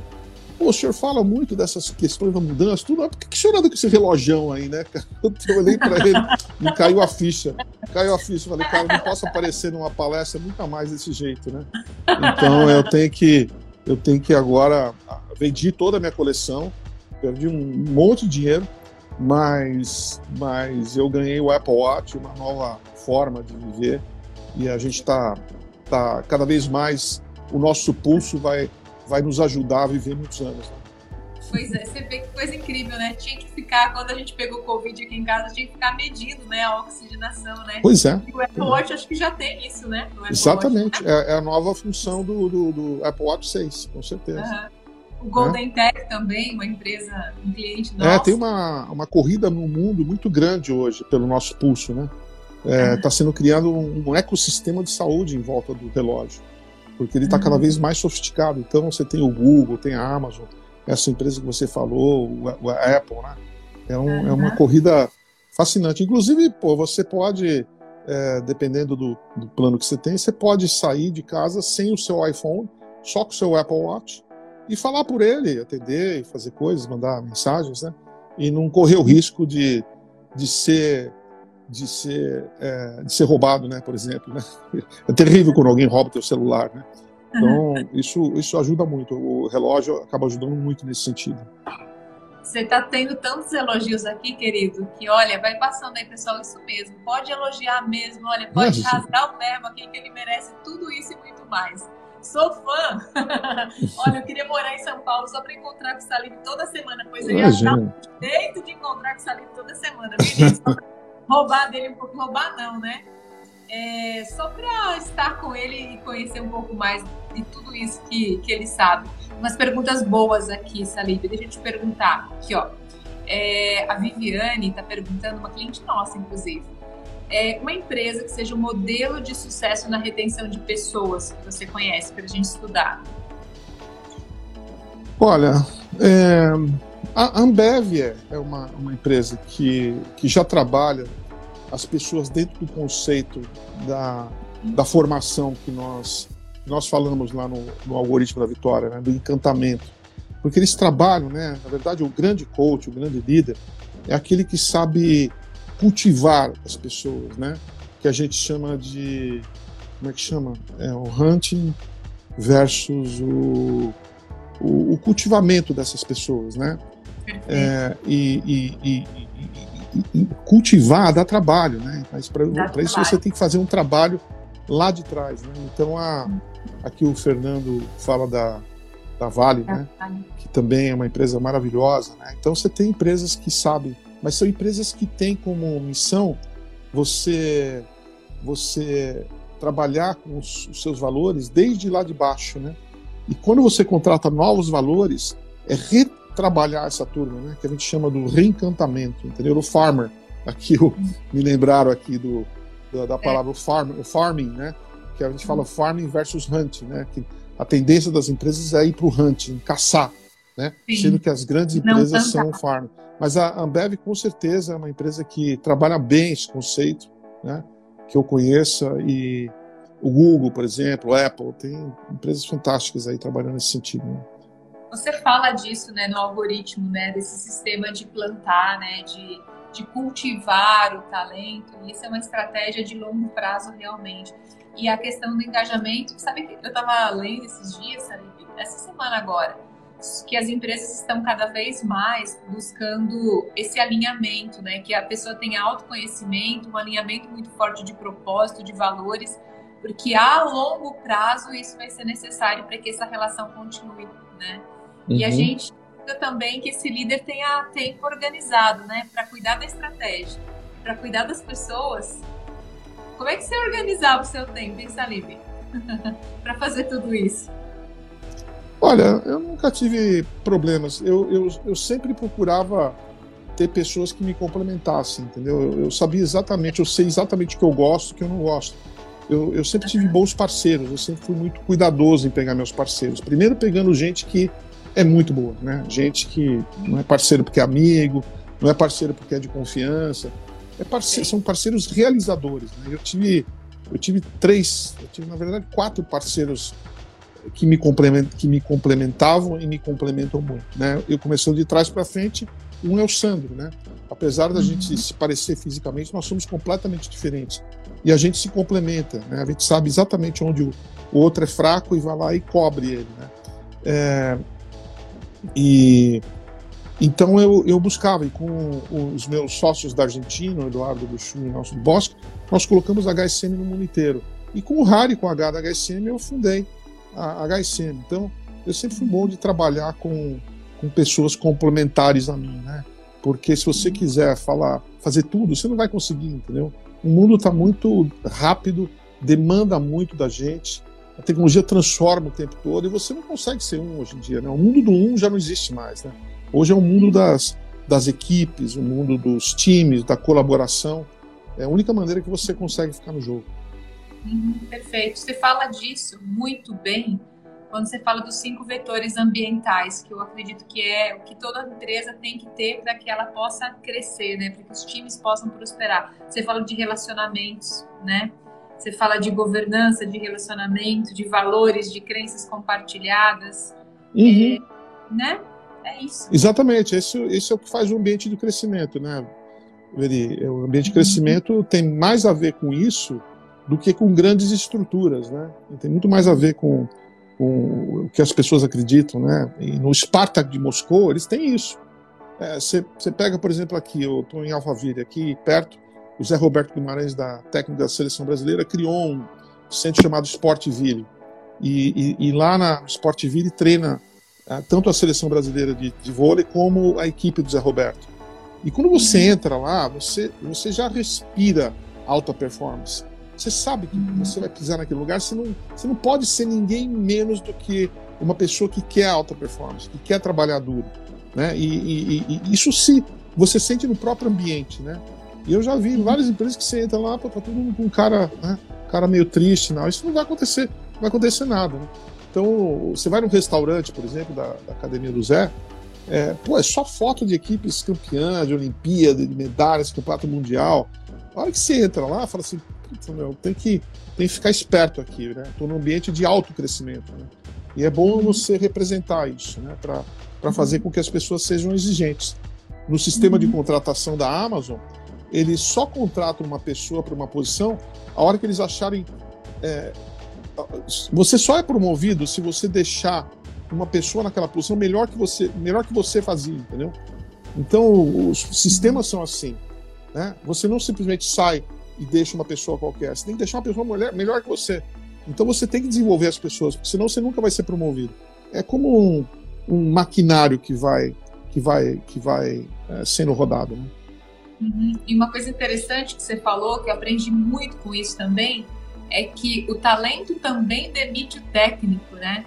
Pô, o senhor fala muito dessas questões da mudança, tudo. Por que, que o senhor anda com esse relojão aí, né? Eu olhei para ele e caiu a ficha. Caiu a ficha. Falei, cara, não posso aparecer numa palestra nunca mais desse jeito, né? Então eu tenho que, eu tenho que agora. Vendi toda a minha coleção, perdi um monte de dinheiro, mas, mas eu ganhei o Apple Watch, uma nova forma de viver, e a gente está tá cada vez mais. O nosso pulso vai vai nos ajudar a viver muitos anos. Né? Pois é, você vê que coisa incrível, né? Tinha que ficar, quando a gente pegou Covid aqui em casa, tinha que ficar medindo né, a oxigenação, né? Pois é. E o Apple Watch acho que já tem isso, né? Exatamente. Watch, né? É, é, a nova função do, do, do, Apple Watch 6, com certeza. Uhum. O Golden é. Tech também, uma empresa, um cliente nosso. É, tem uma, uma corrida no mundo muito grande hoje pelo nosso pulso, né? Está é, uhum. sendo criado um, um ecossistema de saúde em volta do relógio porque ele está cada uhum. vez mais sofisticado. Então você tem o Google, tem a Amazon, essa empresa que você falou, a Apple, né? É, um, uhum. é, uma corrida fascinante. Inclusive, pô, você pode, é, dependendo do, do, plano que você tem, você pode sair de casa sem o seu iPhone, só com o seu Apple Watch, e falar por ele, atender e fazer coisas, mandar mensagens, né? E não correr o risco de, de ser de ser, é, de ser roubado, né, por exemplo. Né? É terrível quando alguém rouba teu celular, né? Então, isso, isso ajuda muito. O relógio acaba ajudando muito nesse sentido. Você está tendo tantos elogios aqui, querido, que olha, vai passando aí, pessoal, isso mesmo. Pode elogiar mesmo, olha, pode é, rasgar o verbo aqui, que ele merece tudo isso e muito mais. Sou fã! olha, eu queria morar em São Paulo só para encontrar com o Salim toda semana, pois eu ia dar um jeito de encontrar com o Salim toda semana, roubar dele um pouco, roubar não, né? É, só para estar com ele e conhecer um pouco mais de tudo isso que, que ele sabe. Umas perguntas boas aqui, Salib. Deixa eu te perguntar. Aqui, ó. É, a Viviane está perguntando, uma cliente nossa, inclusive. É uma empresa que seja um modelo de sucesso na retenção de pessoas que você conhece, para a gente estudar. Olha, é, a Ambev é uma, uma empresa que, que já trabalha as pessoas dentro do conceito da, da formação que nós, nós falamos lá no, no algoritmo da vitória, né, do encantamento. Porque eles trabalham, né, na verdade, o grande coach, o grande líder, é aquele que sabe cultivar as pessoas, né, que a gente chama de. Como é que chama? É o hunting versus o, o, o cultivamento dessas pessoas, né? É, e, e, e, e, cultivar dá trabalho, né? Mas para isso você tem que fazer um trabalho lá de trás, né? Então a, aqui o Fernando fala da, da Vale, né? Que também é uma empresa maravilhosa, né? Então você tem empresas que sabem, mas são empresas que têm como missão você você trabalhar com os, os seus valores desde lá de baixo, né? E quando você contrata novos valores, é trabalhar essa turma, né? Que a gente chama do reencantamento, entendeu? O farmer. Aqui o, me lembraram aqui do, da, da palavra é. farm, o farming, né? Que a gente fala farming versus hunting, né? Que a tendência das empresas é ir para o hunting, caçar, né? Sim. Sendo que as grandes empresas são farm. Mas a Ambev com certeza é uma empresa que trabalha bem esse conceito, né? Que eu conheça e o Google, por exemplo, o Apple, tem empresas fantásticas aí trabalhando nesse sentido. Né? Você fala disso, né, no algoritmo, né, desse sistema de plantar, né, de, de cultivar o talento. E isso é uma estratégia de longo prazo realmente. E a questão do engajamento, sabe que eu estava lendo esses dias, sabe, essa semana agora, que as empresas estão cada vez mais buscando esse alinhamento, né? Que a pessoa tenha autoconhecimento, um alinhamento muito forte de propósito, de valores, porque a longo prazo isso vai ser necessário para que essa relação continue, né? Uhum. E a uhum. gente também que esse líder tenha tempo organizado, né, para cuidar da estratégia, para cuidar das pessoas. Como é que você organizava o seu tempo, hein, Salib? para fazer tudo isso? Olha, eu nunca tive problemas. Eu, eu, eu sempre procurava ter pessoas que me complementassem, entendeu? Eu, eu, sabia exatamente, eu sei exatamente o que eu gosto e o que eu não gosto. Eu, eu sempre tive bons parceiros, eu sempre fui muito cuidadoso em pegar meus parceiros. Primeiro pegando gente que é muito boa, né? Gente que não é parceiro porque é amigo, não é parceiro porque é de confiança, é parceiro, são parceiros realizadores. Né? Eu tive, eu tive três, eu tive na verdade quatro parceiros que me, que me complementavam e me complementam muito. Né? Eu começando de trás para frente, um é o Sandro, né? Apesar da uhum. gente se parecer fisicamente, nós somos completamente diferentes. E a gente se complementa, né? A gente sabe exatamente onde o, o outro é fraco e vai lá e cobre ele, né? É, e então eu, eu buscava, e com os meus sócios da Argentina, o Eduardo Buchum e o Nelson Bosco, nós colocamos a HSM no mundo inteiro. E com o Harry, com a H da HSM, eu fundei a HSM. Então, eu sempre fui bom de trabalhar com, com pessoas complementares a mim, né? Porque se você quiser falar, fazer tudo, você não vai conseguir, entendeu? O mundo está muito rápido, demanda muito da gente, a tecnologia transforma o tempo todo e você não consegue ser um hoje em dia, né? O mundo do um já não existe mais, né? Hoje é o mundo das, das equipes, o mundo dos times, da colaboração. É a única maneira que você consegue ficar no jogo. Uhum, perfeito. Você fala disso muito bem quando você fala dos cinco vetores ambientais, que eu acredito que é o que toda empresa tem que ter para que ela possa crescer, né? Para que os times possam prosperar. Você fala de relacionamentos, né? Você fala de governança, de relacionamento, de valores, de crenças compartilhadas, uhum. é, né? É isso. Exatamente. Esse, esse é o que faz o ambiente de crescimento, né? Veri? O ambiente de uhum. crescimento uhum. tem mais a ver com isso do que com grandes estruturas, né? Tem muito mais a ver com, com o que as pessoas acreditam, né? E no Spartak de Moscou, eles têm isso. Você é, pega, por exemplo, aqui, eu estou em Alphaville, aqui perto, o Zé Roberto Guimarães, da técnica da seleção brasileira, criou um centro chamado Sportville. E, e, e lá na Sportville treina ah, tanto a seleção brasileira de, de vôlei como a equipe do Zé Roberto. E quando você uhum. entra lá, você, você já respira alta performance. Você sabe que você vai pisar naquele lugar, você não, você não pode ser ninguém menos do que uma pessoa que quer alta performance, que quer trabalhar duro. Né? E, e, e isso se você sente no próprio ambiente. Né? E eu já vi várias empresas que você entra lá, tá todo mundo com um cara, né, cara meio triste. Não. Isso não vai acontecer, não vai acontecer nada. Né? Então, você vai num restaurante, por exemplo, da, da Academia do Zé, é, pô, é só foto de equipes campeãs, de Olimpíada, de medalhas, campeonato mundial. A hora que você entra lá, fala assim, meu, tem que, tem que ficar esperto aqui, né? Estou num ambiente de alto crescimento, né? E é bom uhum. você representar isso, né? Para uhum. fazer com que as pessoas sejam exigentes. No sistema de uhum. contratação da Amazon, eles só contratam uma pessoa para uma posição a hora que eles acharem. É, você só é promovido se você deixar uma pessoa naquela posição melhor que você, melhor que você fazia, entendeu? Então os sistemas são assim, né? Você não simplesmente sai e deixa uma pessoa qualquer. Você tem que deixar uma pessoa melhor, melhor que você. Então você tem que desenvolver as pessoas, senão você nunca vai ser promovido. É como um, um maquinário que vai que vai que vai é, sendo rodado. Né? Uhum. E uma coisa interessante que você falou, que eu aprendi muito com isso também, é que o talento também demite o técnico, né?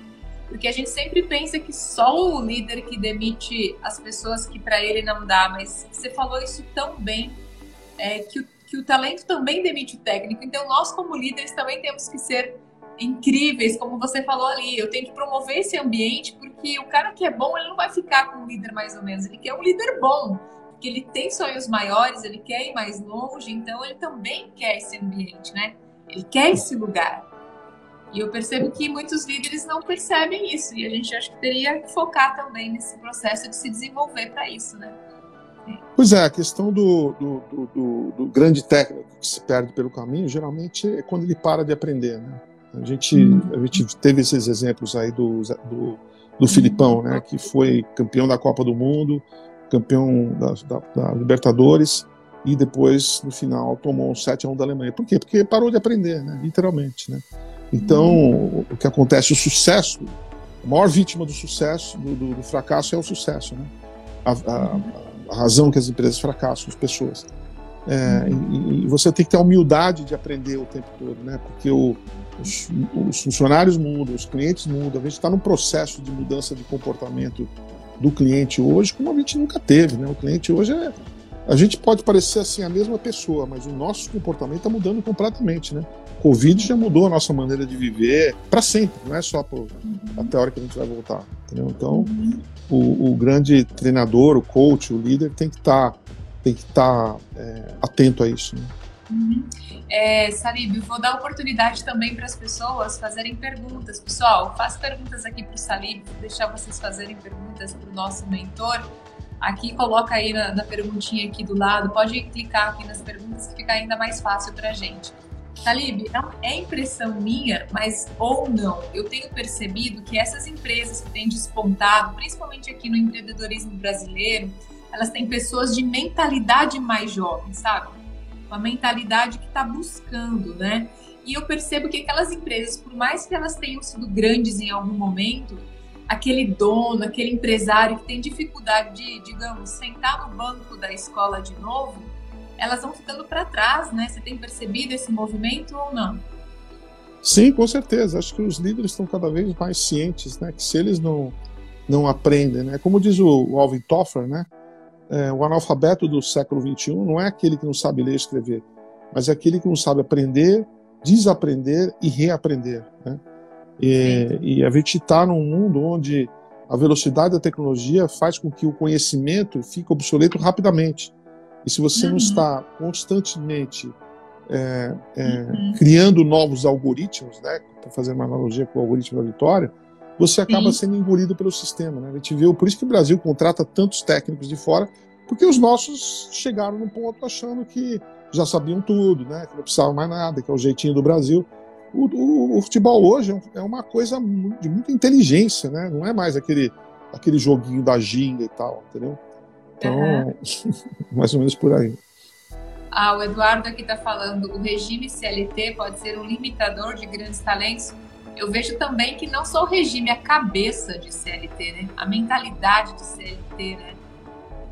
Porque a gente sempre pensa que só o líder que demite as pessoas que para ele não dá, mas você falou isso tão bem, é, que o que o talento também demite o técnico. Então, nós, como líderes, também temos que ser incríveis, como você falou ali. Eu tenho que promover esse ambiente, porque o cara que é bom, ele não vai ficar com um líder mais ou menos, ele quer um líder bom, porque ele tem sonhos maiores, ele quer ir mais longe, então ele também quer esse ambiente, né? Ele quer esse lugar. E eu percebo que muitos líderes não percebem isso, e a gente acho que teria que focar também nesse processo de se desenvolver para isso, né? Pois é, a questão do, do, do, do, grande técnico que se perde pelo caminho, geralmente é quando ele para de aprender, né? A gente, uhum. a gente teve esses exemplos aí do, do, do Filipão, né? Que foi campeão da Copa do Mundo, campeão da, da, da Libertadores e depois, no final, tomou um 7 a 1 da Alemanha. Por quê? Porque parou de aprender, né? Literalmente, né? Então, uhum. o que acontece, o sucesso a maior vítima do sucesso, do, do, do fracasso é o sucesso, né? A, a, a, razão que as empresas fracassam, as pessoas. É, e, e, você tem que ter a humildade de aprender o tempo todo, né? Porque o, os, os, funcionários mudam, os clientes mudam, a gente está num processo de mudança de comportamento do cliente hoje como a gente nunca teve, né? O cliente hoje é a gente pode parecer assim a mesma pessoa, mas o nosso comportamento está mudando completamente, né? Covid já mudou a nossa maneira de viver para sempre, não é só por, uhum. até a hora que a gente vai voltar, entendeu? Então, uhum. o, o, grande treinador, o coach, o líder tem que estar tá, tem que estar tá, é, atento a isso. Né? Uhum. É, Salib, vou dar oportunidade também para as pessoas fazerem perguntas. Pessoal, faço perguntas aqui para o Salib, vou deixar vocês fazerem perguntas para o nosso mentor. Aqui, coloca aí na, na, perguntinha aqui do lado, pode clicar aqui nas perguntas que fica ainda mais fácil para gente. Talib, é impressão minha, mas ou não, eu tenho percebido que essas empresas que têm despontado, principalmente aqui no empreendedorismo brasileiro, elas têm pessoas de mentalidade mais jovem, sabe? Uma mentalidade que está buscando, né? E eu percebo que aquelas empresas, por mais que elas tenham sido grandes em algum momento, aquele dono, aquele empresário que tem dificuldade de, digamos, sentar no banco da escola de novo, elas vão ficando para trás, né? Você tem percebido esse movimento ou não? Sim, com certeza. Acho que os líderes estão cada vez mais cientes, né? Que se eles não não aprendem, né? Como diz o, Alvin Toffler, né? É, o analfabeto do século XXI não é aquele que não sabe ler e escrever, mas é aquele que não sabe aprender, desaprender e reaprender, né? E, e a gente está num mundo onde a velocidade da tecnologia faz com que o conhecimento fique obsoleto rapidamente. E se você uhum. não está constantemente é, é, uhum. criando novos algoritmos, né, para fazer uma analogia com o algoritmo da vitória, você acaba Sim. sendo engolido pelo sistema. Né? A gente viu, por isso que o Brasil contrata tantos técnicos de fora, porque os nossos chegaram num ponto achando que já sabiam tudo, né, que não precisavam mais nada, que é o jeitinho do Brasil. O, o, o futebol hoje é uma coisa de muita inteligência, né? Não é mais aquele, aquele joguinho da ginga e tal, entendeu? Então, uhum. mais ou menos por aí. Ah, o Eduardo aqui está falando, o regime CLT pode ser um limitador de grandes talentos. Eu vejo também que não só o regime, a cabeça de CLT, né? A mentalidade de CLT, né?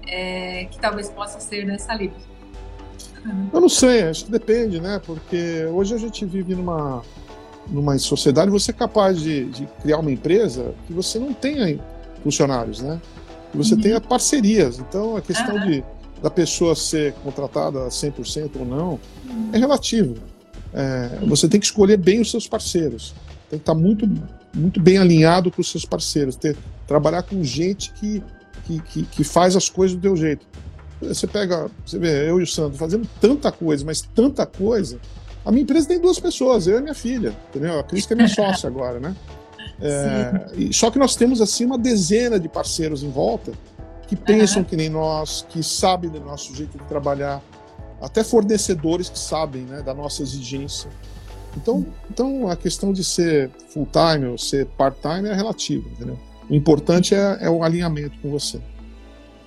É, que talvez possa ser nessa livre. Eu não sei, acho que depende, né? Porque hoje a gente vive numa, numa sociedade, você é capaz de, de criar uma empresa que você não tenha funcionários, né? Que você uhum. tenha parcerias. Então, a questão uhum. de, da pessoa ser contratada 100% ou não uhum. é relativo. É, você tem que escolher bem os seus parceiros. Tem que estar muito, muito bem alinhado com os seus parceiros. Ter, trabalhar com gente que, que, que, que faz as coisas do teu jeito. Você pega, você vê, eu e o Sandro fazendo tanta coisa, mas tanta coisa. A minha empresa tem duas pessoas, eu e minha filha, entendeu? A Cris que é minha sócia agora, né? É, e, só que nós temos assim uma dezena de parceiros em volta que pensam uhum. que nem nós, que sabem do nosso jeito de trabalhar, até fornecedores que sabem né, da nossa exigência. Então, então a questão de ser full time ou ser part time é relativo, entendeu? O importante é, é o alinhamento com você.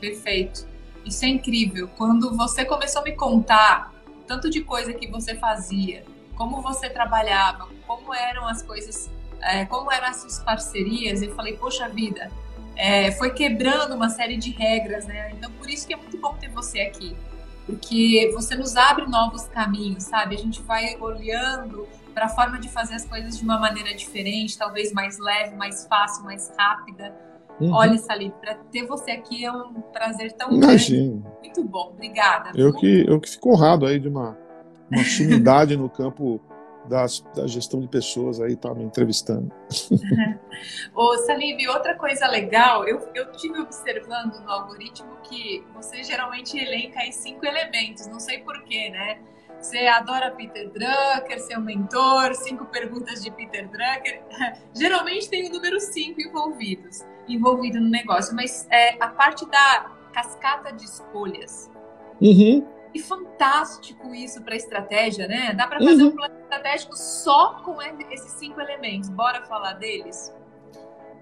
Perfeito. Isso é incrível. Quando você começou a me contar tanto de coisa que você fazia, como você trabalhava, como eram as coisas, é, como eram as suas parcerias, eu falei, poxa vida, é, foi quebrando uma série de regras, né? Então, por isso que é muito bom ter você aqui, porque você nos abre novos caminhos, sabe? A gente vai olhando para a forma de fazer as coisas de uma maneira diferente, talvez mais leve, mais fácil, mais rápida. Uhum. Olha, Salim, para ter você aqui é um prazer tão Imagina. grande. Muito bom, obrigada. Eu que, eu que fico honrado aí de uma, uma sumidade no campo das, da gestão de pessoas aí, tá me entrevistando. Ô, Salib, outra coisa legal, eu, eu tive observando no algoritmo que você geralmente elenca aí cinco elementos, não sei porquê, né? Você adora Peter Drucker, seu mentor, cinco perguntas de Peter Drucker. Geralmente tem o número cinco envolvidos envolvido no negócio, mas é, a parte da cascata de escolhas. Uhum. E fantástico isso para estratégia, né? Dá para fazer uhum. um plano estratégico só com esses cinco elementos. Bora falar deles?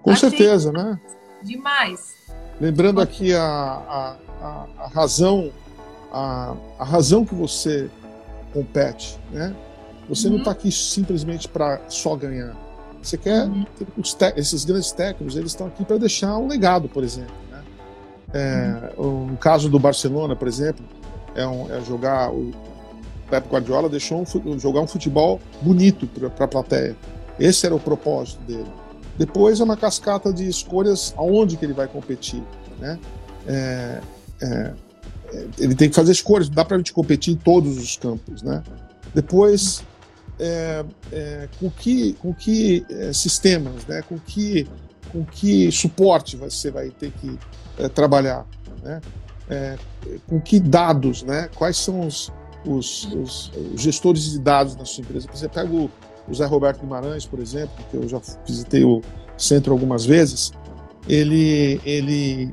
Com Achei certeza, né? Demais. Lembrando aqui a, a, a, a razão a, a razão que você compete, né? Você uhum. não está aqui simplesmente para só ganhar. Você quer esses grandes técnicos, eles estão aqui para deixar um legado, por exemplo. Né? É. No caso do Barcelona, por exemplo, é, um, é jogar o Pep Guardiola deixou um, jogar um futebol bonito para a plateia. Esse era o propósito dele. Depois é uma cascata de escolhas aonde que ele vai competir, né? É, é, é ele tem que fazer escolhas, dá para a gente competir em todos os campos, né? Depois, é, é, com que, com que é, sistemas, né? Com que, com que suporte você vai ter que é, trabalhar, né? com que dados, né? Quais são os, os, os, os, gestores de dados na sua empresa? Você pega o, o Zé Roberto Guimarães, por exemplo, que eu já visitei o centro algumas vezes, ele, ele,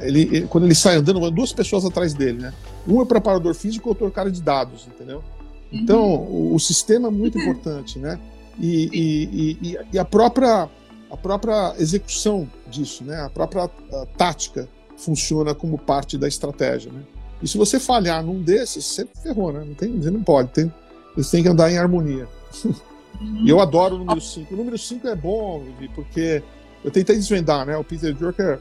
ele, ele quando ele sai andando, duas pessoas atrás dele, né? Um é preparador físico, outro é cara de dados, entendeu? Então, uhum. o, sistema é muito importante, né? E, e, e, e, a própria a própria execução disso, né? A própria a tática funciona como parte da estratégia, né? E se você falhar num desses, você ferrou, né? Não tem, você não pode, tem, eles têm que andar em harmonia. E eu adoro o número 5. O número 5 é bom, porque eu tentei desvendar, né? O Peter Drucker,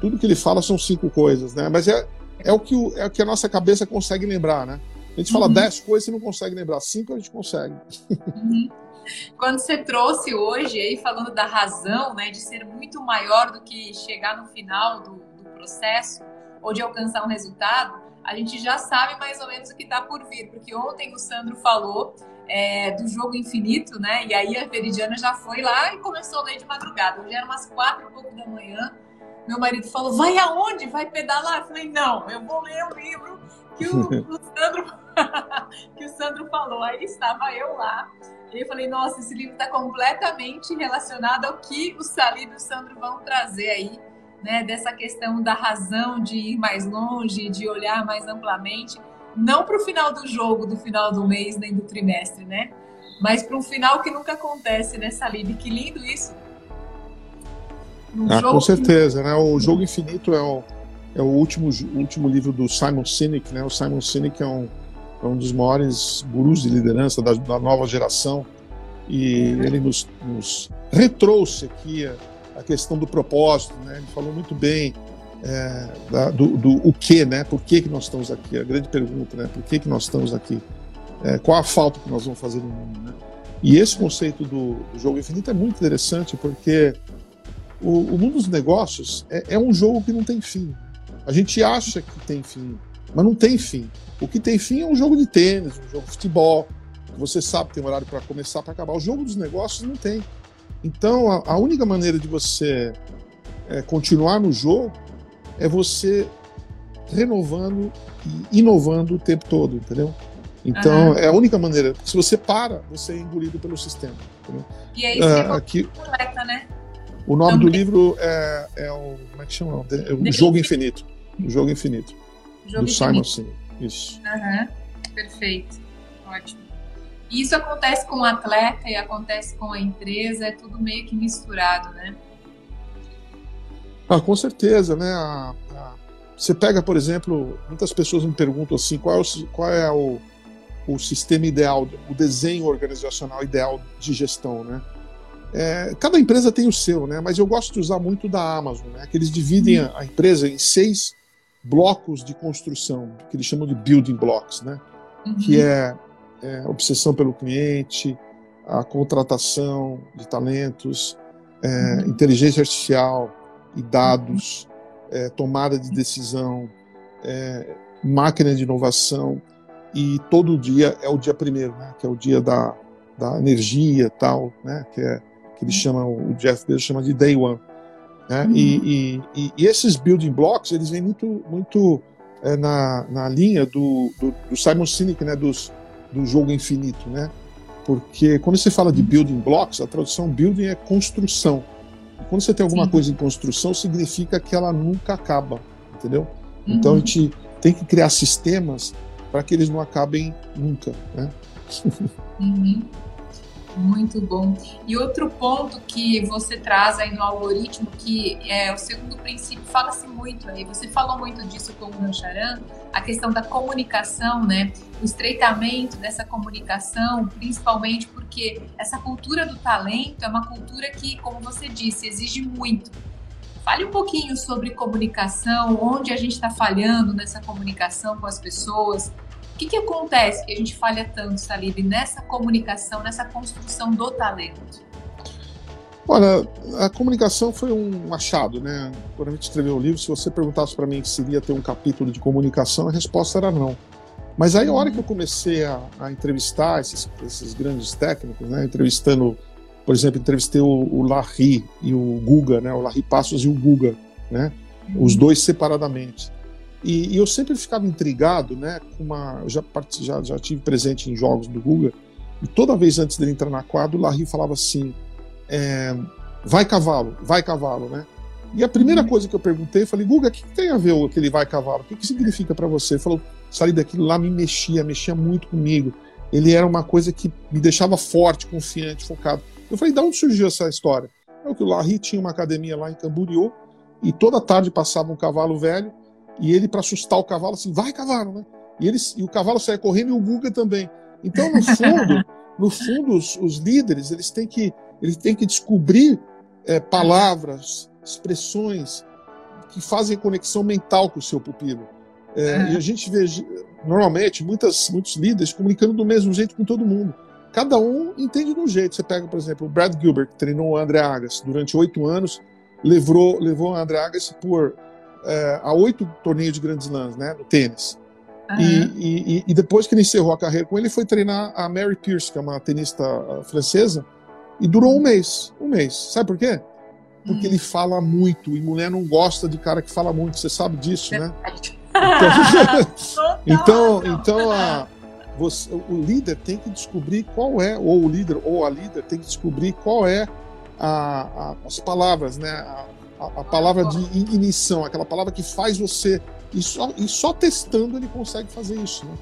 tudo que ele fala são cinco coisas, né? Mas é, é, o, que o, é o que a nossa cabeça consegue lembrar, né? A gente fala 10 uhum. coisas e não consegue lembrar. Cinco a gente consegue. Uhum. Quando você trouxe hoje aí, falando da razão, né? De ser muito maior do que chegar no final do, do processo ou de alcançar um resultado, a gente já sabe mais ou menos o que está por vir. Porque ontem o Sandro falou é, do jogo infinito, né? E aí a Veridiana já foi lá e começou a ler de madrugada. Hoje era umas quatro e pouco da manhã. Meu marido falou: vai aonde? Vai pedalar? Eu falei: não, eu vou ler o livro que o, o Sandro que o Sandro falou. Aí estava eu lá. E eu falei: nossa, esse livro está completamente relacionado ao que o Salib e o Sandro vão trazer aí. Né, dessa questão da razão de ir mais longe, de olhar mais amplamente não para o final do jogo, do final do mês, nem do trimestre, né? Mas para um final que nunca acontece, né, Salib? Que lindo isso. ah, com certeza, né? O Jogo Infinito é o, é o último, último livro do Simon Sinek, né? O Simon Sinek é um, é um dos maiores gurus de liderança da, da nova geração e ele nos, nos retrouxe aqui a, a, questão do propósito, né? Ele falou muito bem é, da, do, do, o que, né? Por que, que nós estamos aqui? A grande pergunta, né? Por que, que nós estamos aqui? É, qual a falta que nós vamos fazer no mundo, né? E esse conceito do, do jogo infinito é muito interessante porque o, o mundo dos negócios é, é, um jogo que não tem fim. A gente acha que tem fim, mas não tem fim. O que tem fim é um jogo de tênis, um jogo de futebol. Você sabe que tem horário para começar, para acabar. O jogo dos negócios não tem. Então, a, a única maneira de você é, continuar no jogo é você renovando e inovando o tempo todo, entendeu? Então, uhum. é a única maneira. Se você para, você é engolido pelo sistema. Entendeu? E aí, você uh, aqui, completa, né? O nome Também. do livro é, é, o. Como é que chama? É o Jogo Infinito. O Jogo Infinito. Jogo do Simon Sinek. Isso. Uhum. Perfeito. Ótimo. Isso acontece com o atleta e acontece com a empresa, é tudo meio que misturado, né? Ah, com certeza, né? A, a, você pega, por exemplo, muitas pessoas me perguntam assim, qual é o, qual é o, o sistema ideal, o desenho organizacional ideal de gestão, né? É, cada empresa tem o seu, né? Mas eu gosto de usar muito da Amazon, né? Que eles dividem a, a empresa em seis blocos de construção, que eles chamam de building blocks, né? Uhum. Que é, é obsessão pelo cliente, a contratação de talentos, é, uhum. inteligência artificial, e dados, é, tomada de decisão, é, máquina de inovação, e todo dia é o dia primeiro, né, que é o dia da, da energia tal, né, que, é, que ele chama, o Jeff Bezos chama de Day One. Né, uhum. e, e, e, esses building blocks, eles vêm muito, muito é, na, na linha do, do, do Simon Sinek, né, dos, do jogo infinito, né, porque quando você fala de building blocks, a tradução building é construção. Quando você tem alguma Sim. coisa em construção, significa que ela nunca acaba, entendeu? Uhum. Então a gente tem que criar sistemas para que eles não acabem nunca, né? Uhum. Muito bom. E outro ponto que você traz aí no algoritmo, que é o segundo princípio, fala-se muito aí, você falou muito disso com o Rancharan, a questão da comunicação, né? O estreitamento dessa comunicação, principalmente porque essa cultura do talento é uma cultura que, como você disse, exige muito. Fale um pouquinho sobre comunicação, onde a gente está falhando nessa comunicação com as pessoas, que, que acontece que a gente falha tanto, Salib, nessa comunicação, nessa construção do talento? Olha, a comunicação foi um achado, né? Quando a gente escreveu o livro, se você perguntasse para mim se iria ter um capítulo de comunicação, a resposta era não. Mas aí, a hora que eu comecei a, a entrevistar esses, esses, grandes técnicos, né? Entrevistando, por exemplo, entrevistei o, o Larry e o Guga, né? O Larry Passos e o Guga, né? Os dois separadamente. E, e, eu sempre ficava intrigado, né? Com uma, eu já, já, já tive presente em jogos do Guga, e toda vez antes dele entrar na quadra, o Larry falava assim: é, vai cavalo, vai cavalo, né? E a primeira uhum. coisa que eu perguntei, eu falei, Guga, o que, que, tem a ver aquele vai cavalo? O que, que significa para você? Ele falou, sair daquilo lá me mexia, mexia muito comigo. Ele era uma coisa que me deixava forte, confiante, focado. Eu falei, de onde surgiu essa história? É que o Larry tinha uma academia lá em Camboriú e toda tarde passava um cavalo velho e ele, para assustar o cavalo, assim, vai cavalo, né? E, eles, e o cavalo sai correndo e o Guga também. Então, no fundo, no fundo os, os, líderes eles têm que, eles têm que descobrir é, palavras, expressões que fazem conexão mental com o seu pupilo. É, e a gente vê, normalmente, muitas, muitos líderes comunicando do mesmo jeito com todo mundo. Cada um entende de um jeito. Você pega, por exemplo, o Brad Gilbert, que treinou o André Agassi durante oito anos, levou, levou o André Agassi por é, a oito torneios de grandes lãs, né, no tênis. Uhum. E, e, e, depois que ele encerrou a carreira com ele, foi treinar a Mary Pierce, que é uma tenista ah, francesa, e durou um mês. Um mês. Sabe por quê? Porque uhum. ele fala muito, e mulher não gosta de cara que fala muito, você sabe disso, né? Então, então, então a, você, o líder tem que descobrir qual é, ou o líder ou a líder tem que descobrir qual é a, a, as palavras, né? A, palavra de ignição, aquela palavra que faz você. E só, e só testando ele consegue fazer isso. Né?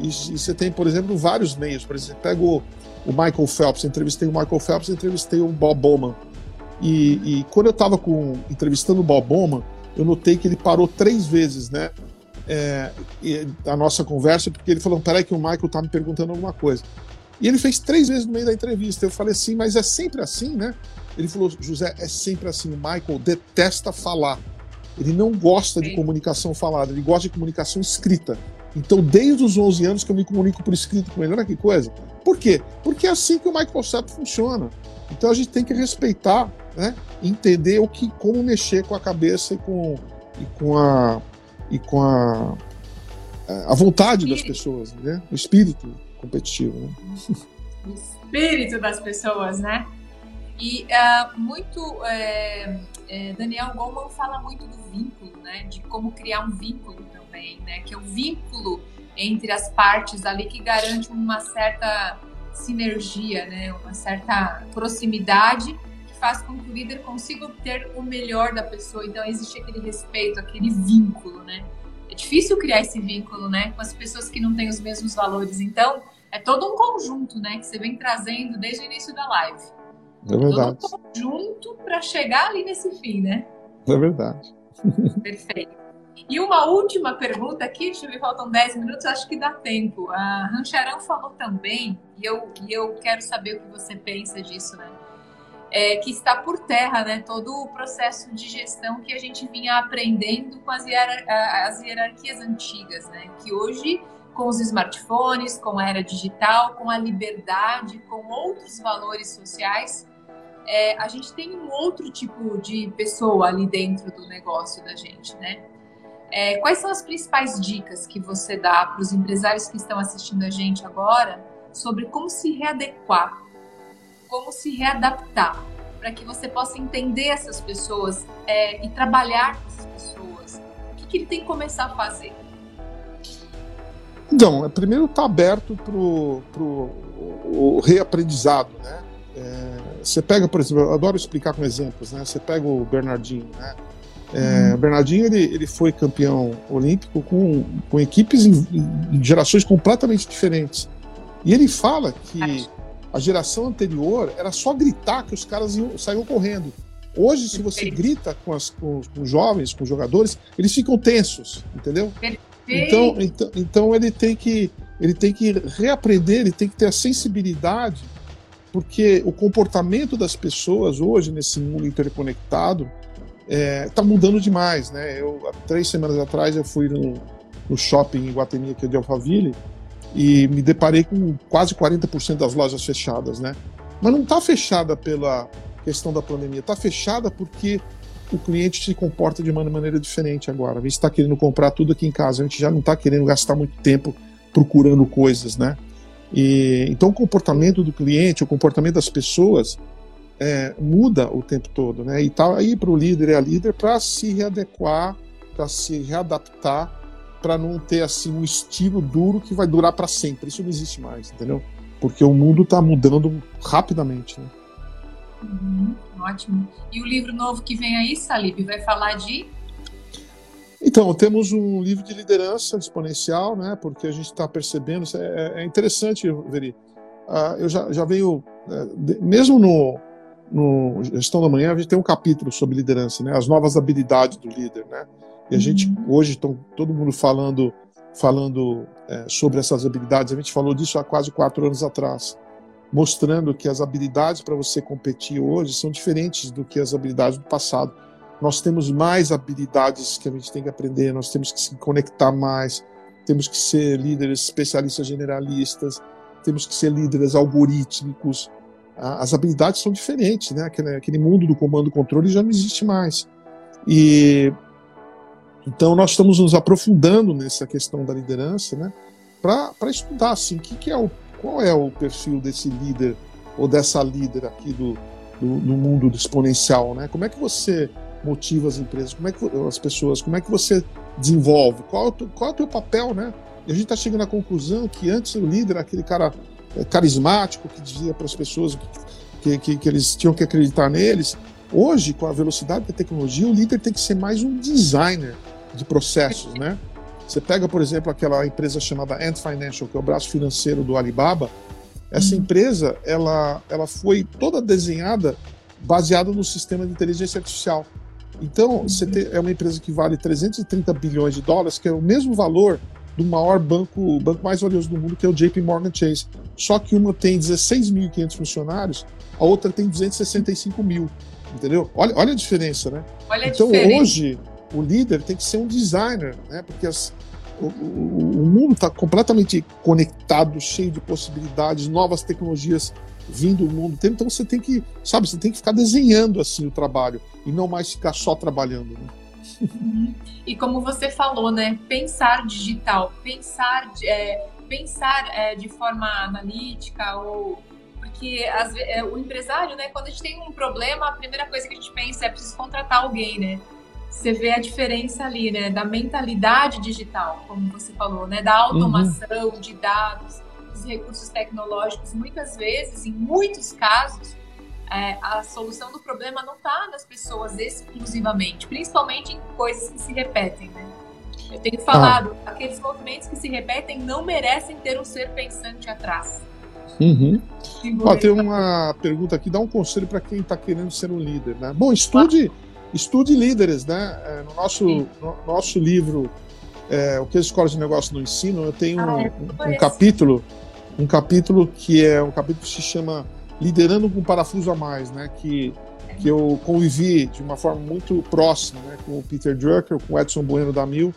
E, e você tem, por exemplo, vários meios. Por exemplo, pega o, o Michael Phelps, entrevistei o Michael Phelps, entrevistei o Bob Bowman. E, e quando eu estava entrevistando o Bob Bowman, eu notei que ele parou três vezes, né? É, a nossa conversa, porque ele falou: peraí, que o Michael tá me perguntando alguma coisa. E ele fez três vezes no meio da entrevista. Eu falei assim, mas é sempre assim, né? Ele falou: José, é sempre assim. O Michael detesta falar. Ele não gosta Sim. de comunicação falada, ele gosta de comunicação escrita. Então, desde os 11 anos que eu me comunico por escrito com ele, olha que coisa. Por quê? Porque é assim que o Michael Sepp funciona. Então, a gente tem que respeitar, né? entender o que, como mexer com a cabeça e com, e com a e com a, a vontade das pessoas, né? O espírito competitivo, né? O espírito das pessoas, né? E uh, muito é, é, Daniel Goleman fala muito do vínculo, né? De como criar um vínculo também, né? Que é o vínculo entre as partes ali que garante uma certa sinergia, né? Uma certa proximidade que faz com que o líder consiga obter o melhor da pessoa. Então existe aquele respeito, aquele vínculo, né? É difícil criar esse vínculo, né? Com as pessoas que não têm os mesmos valores. Então é todo um conjunto, né? Que você vem trazendo desde o início da live. É verdade. Todo junto para chegar ali nesse fim, né? É verdade. Perfeito. E uma última pergunta aqui, deixa eu ver, faltam 10 minutos, acho que dá tempo. A Rancharão falou também, e eu, e eu quero saber o que você pensa disso, né? É, que está por terra, né? Todo o processo de gestão que a gente vinha aprendendo com as, hierar as hierarquias antigas, né? Que hoje, com os smartphones, com a era digital, com a liberdade, com outros valores sociais, é, a gente tem um outro tipo de pessoa ali dentro do negócio da gente, né? É, quais são as principais dicas que você dá para os empresários que estão assistindo a gente agora sobre como se readequar, como se readaptar, para que você possa entender essas pessoas é, e trabalhar com essas pessoas? O que, que ele tem que começar a fazer? Então, primeiro está aberto para o reaprendizado, né? É, você pega, por exemplo, eu adoro explicar com exemplos, né? Você pega o Bernardinho, né? É, uhum. Bernardinho ele, ele foi campeão olímpico com, com equipes em, em, gerações completamente diferentes. E ele fala que A geração anterior era só gritar que os caras iam, saíam correndo. Hoje, se você grita com, as, com, com os jovens, com os jogadores, eles ficam tensos, entendeu? Então, então, então ele tem que ele tem que reaprender, ele tem que ter a sensibilidade, porque o comportamento das pessoas hoje nesse mundo interconectado está é, tá mudando demais, né? Eu há três semanas atrás eu fui no, no shopping em Guatemi aqui de Alphaville e me deparei com quase 40% das lojas fechadas, né? Mas não está fechada pela questão da pandemia, está fechada porque o cliente se comporta de uma maneira diferente agora. A gente está querendo comprar tudo aqui em casa, a gente já não está querendo gastar muito tempo procurando coisas, né? E, então o comportamento do cliente, o comportamento das pessoas é, muda o tempo todo, né? E tá aí para o líder e a líder para se readequar, para se readaptar, para não ter assim um estilo duro que vai durar para sempre. Isso não existe mais, entendeu? Porque o mundo está mudando rapidamente. Né? Uhum, ótimo. E o livro novo que vem aí, Salib, vai falar de então, temos um livro de liderança exponencial, né? Porque a gente está percebendo, é, é, interessante, Veri. Uh, eu já, já venho, uh, de, mesmo no, no Gestão da Manhã, a gente tem um capítulo sobre liderança, né? As novas habilidades do líder, né? E a gente, uhum. hoje, estão todo mundo falando, falando é, sobre essas habilidades. A gente falou disso há quase quatro anos atrás, mostrando que as habilidades para você competir hoje são diferentes do que as habilidades do passado nós temos mais habilidades que a gente tem que aprender, nós temos que se conectar mais, temos que ser líderes especialistas generalistas, temos que ser líderes algorítmicos. As habilidades são diferentes, né? Aquele, aquele mundo do comando controle já não existe mais. E então nós estamos nos aprofundando nessa questão da liderança, né? Para estudar assim, que, que é o, qual é o perfil desse líder ou dessa líder aqui do, do, do mundo do exponencial, né? Como é que você motiva as empresas, como é que as pessoas, como é que você desenvolve, qual é o teu, qual é o teu papel, né? E a gente está chegando à conclusão que antes o líder, aquele cara é, carismático que dizia para as pessoas que, que, que, eles tinham que acreditar neles, hoje com a velocidade da tecnologia, o líder tem que ser mais um designer de processos, né? Você pega, por exemplo, aquela empresa chamada Ant Financial, que é o braço financeiro do Alibaba. Essa uhum. empresa, ela, ela foi toda desenhada baseada no sistema de inteligência artificial. Então, você tem, é uma empresa que vale 330 bilhões de dólares, que é o mesmo valor do maior banco, o banco mais valioso do mundo, que é o JP Morgan Chase. Só que uma tem 16.500 funcionários, a outra tem 265 mil. Entendeu? Olha, olha a diferença, né? Olha então, diferença. hoje, o líder tem que ser um designer, né? Porque as, o, o, o mundo está completamente conectado, cheio de possibilidades, novas tecnologias vindo o mundo inteiro. Então você tem que, sabe, você tem que ficar desenhando assim o trabalho e não mais ficar só trabalhando. Né? Uhum. E como você falou, né, pensar digital, pensar, é, pensar é, de forma analítica ou porque as, é, o empresário, né, quando a gente tem um problema, a primeira coisa que a gente pensa é preciso contratar alguém, né? Você vê a diferença ali, né, da mentalidade digital, como você falou, né, da automação uhum. de dados dos recursos tecnológicos, muitas vezes, em muitos casos, é, a solução do problema não está nas pessoas exclusivamente, principalmente em coisas que se repetem, né? Eu tenho falado, ah. aqueles movimentos que se repetem não merecem ter um ser pensante atrás. Uhum. Ó, tem uma pergunta aqui, dá um conselho para quem está querendo ser um líder, né? Bom, estude, estude líderes, né? É, no nosso, no, nosso livro, é, o que as escolas de negócio não ensinam, eu tenho ah, é um, um capítulo um capítulo que é um capítulo que se chama Liderando com Parafuso a Mais, né? Que, que eu convivi de uma forma muito próxima né? com o Peter Drucker, com o Edson Bueno da Mil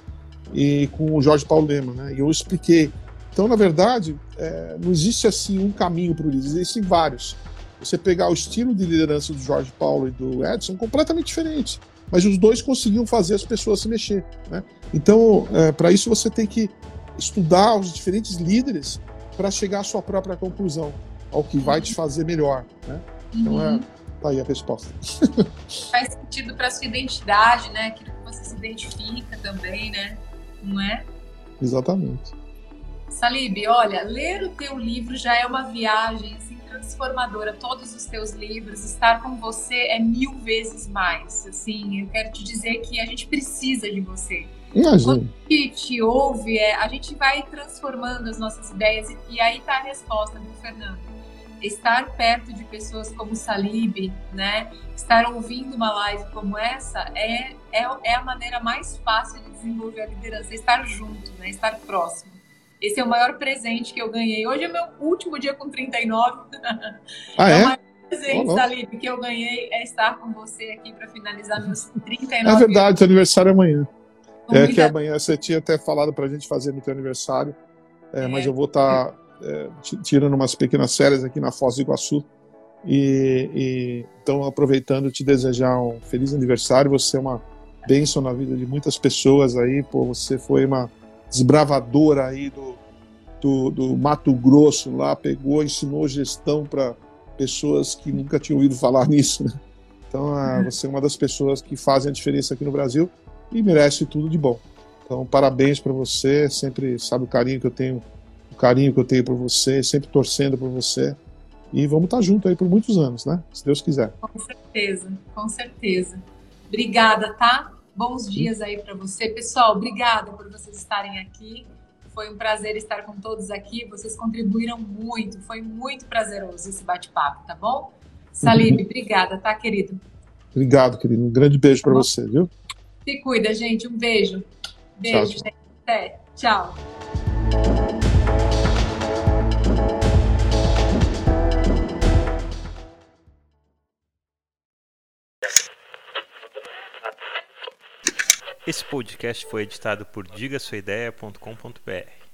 e com o Jorge Paulo Lema, né? E eu expliquei. Então, na verdade, é, não existe assim um caminho para o líder, existem vários. Você pegar o estilo de liderança do Jorge Paulo e do Edson, completamente diferentes. Mas os dois conseguiam fazer as pessoas se mexer. Né? Então, é, para isso, você tem que estudar os diferentes líderes para chegar à sua própria conclusão, ao que vai te fazer melhor, né? Então é, uhum. tá aí a resposta. Faz sentido para sua identidade, né? Aquilo que você se identifica também, né? Não é? Exatamente. Salib, olha, ler o teu livro já é uma viagem assim, transformadora. Todos os teus livros, estar com você é mil vezes mais. Assim, eu quero te dizer que a gente precisa de você. Imagina. Quando a gente ouve, é, a gente vai transformando as nossas ideias e, e aí está a resposta do Fernando. estar perto de pessoas como Salib, né? Estar ouvindo uma live como essa é, é, é a maneira mais fácil de desenvolver a liderança, estar junto, né? Estar próximo. Esse é o maior presente que eu ganhei. Hoje é meu último dia com 39. Ah, é? é? O maior presente, Salib, que eu ganhei é estar com você aqui para finalizar meus 39 É verdade, seu aniversário é amanhã. É que amanhã você tinha até falado pra gente fazer no teu aniversário, é, É. mas eu vou estar tirando umas pequenas férias aqui na Foz do Iguaçu. E, e então, aproveitando, te desejar um feliz aniversário. Você é uma bênção na vida de muitas pessoas aí. Pô, você foi uma desbravadora aí do, do, do Mato Grosso lá, pegou, ensinou gestão para pessoas que nunca tinham ouvido falar nisso. Né? Então, ah, você é uma das pessoas que fazem a diferença aqui no Brasil e merece tudo de bom. Então, parabéns para você, sempre sabe o carinho que eu tenho, o carinho que eu tenho por você, sempre torcendo por você. E vamos estar junto aí por muitos anos, né? Se Deus quiser. Com certeza, com certeza. Obrigada, tá? Bons dias aí para você. Pessoal, obrigada por vocês estarem aqui. Foi um prazer estar com todos aqui. Vocês contribuíram muito. Foi muito prazeroso esse bate-papo, tá bom? Salib, obrigada, tá, querido? Obrigado, querido. Um grande beijo para Tá bom. você, viu? Se cuida, gente. Um beijo. Beijo. Tchau, tchau. Até. Tchau. Esse podcast foi editado por digasuaideia.com.br.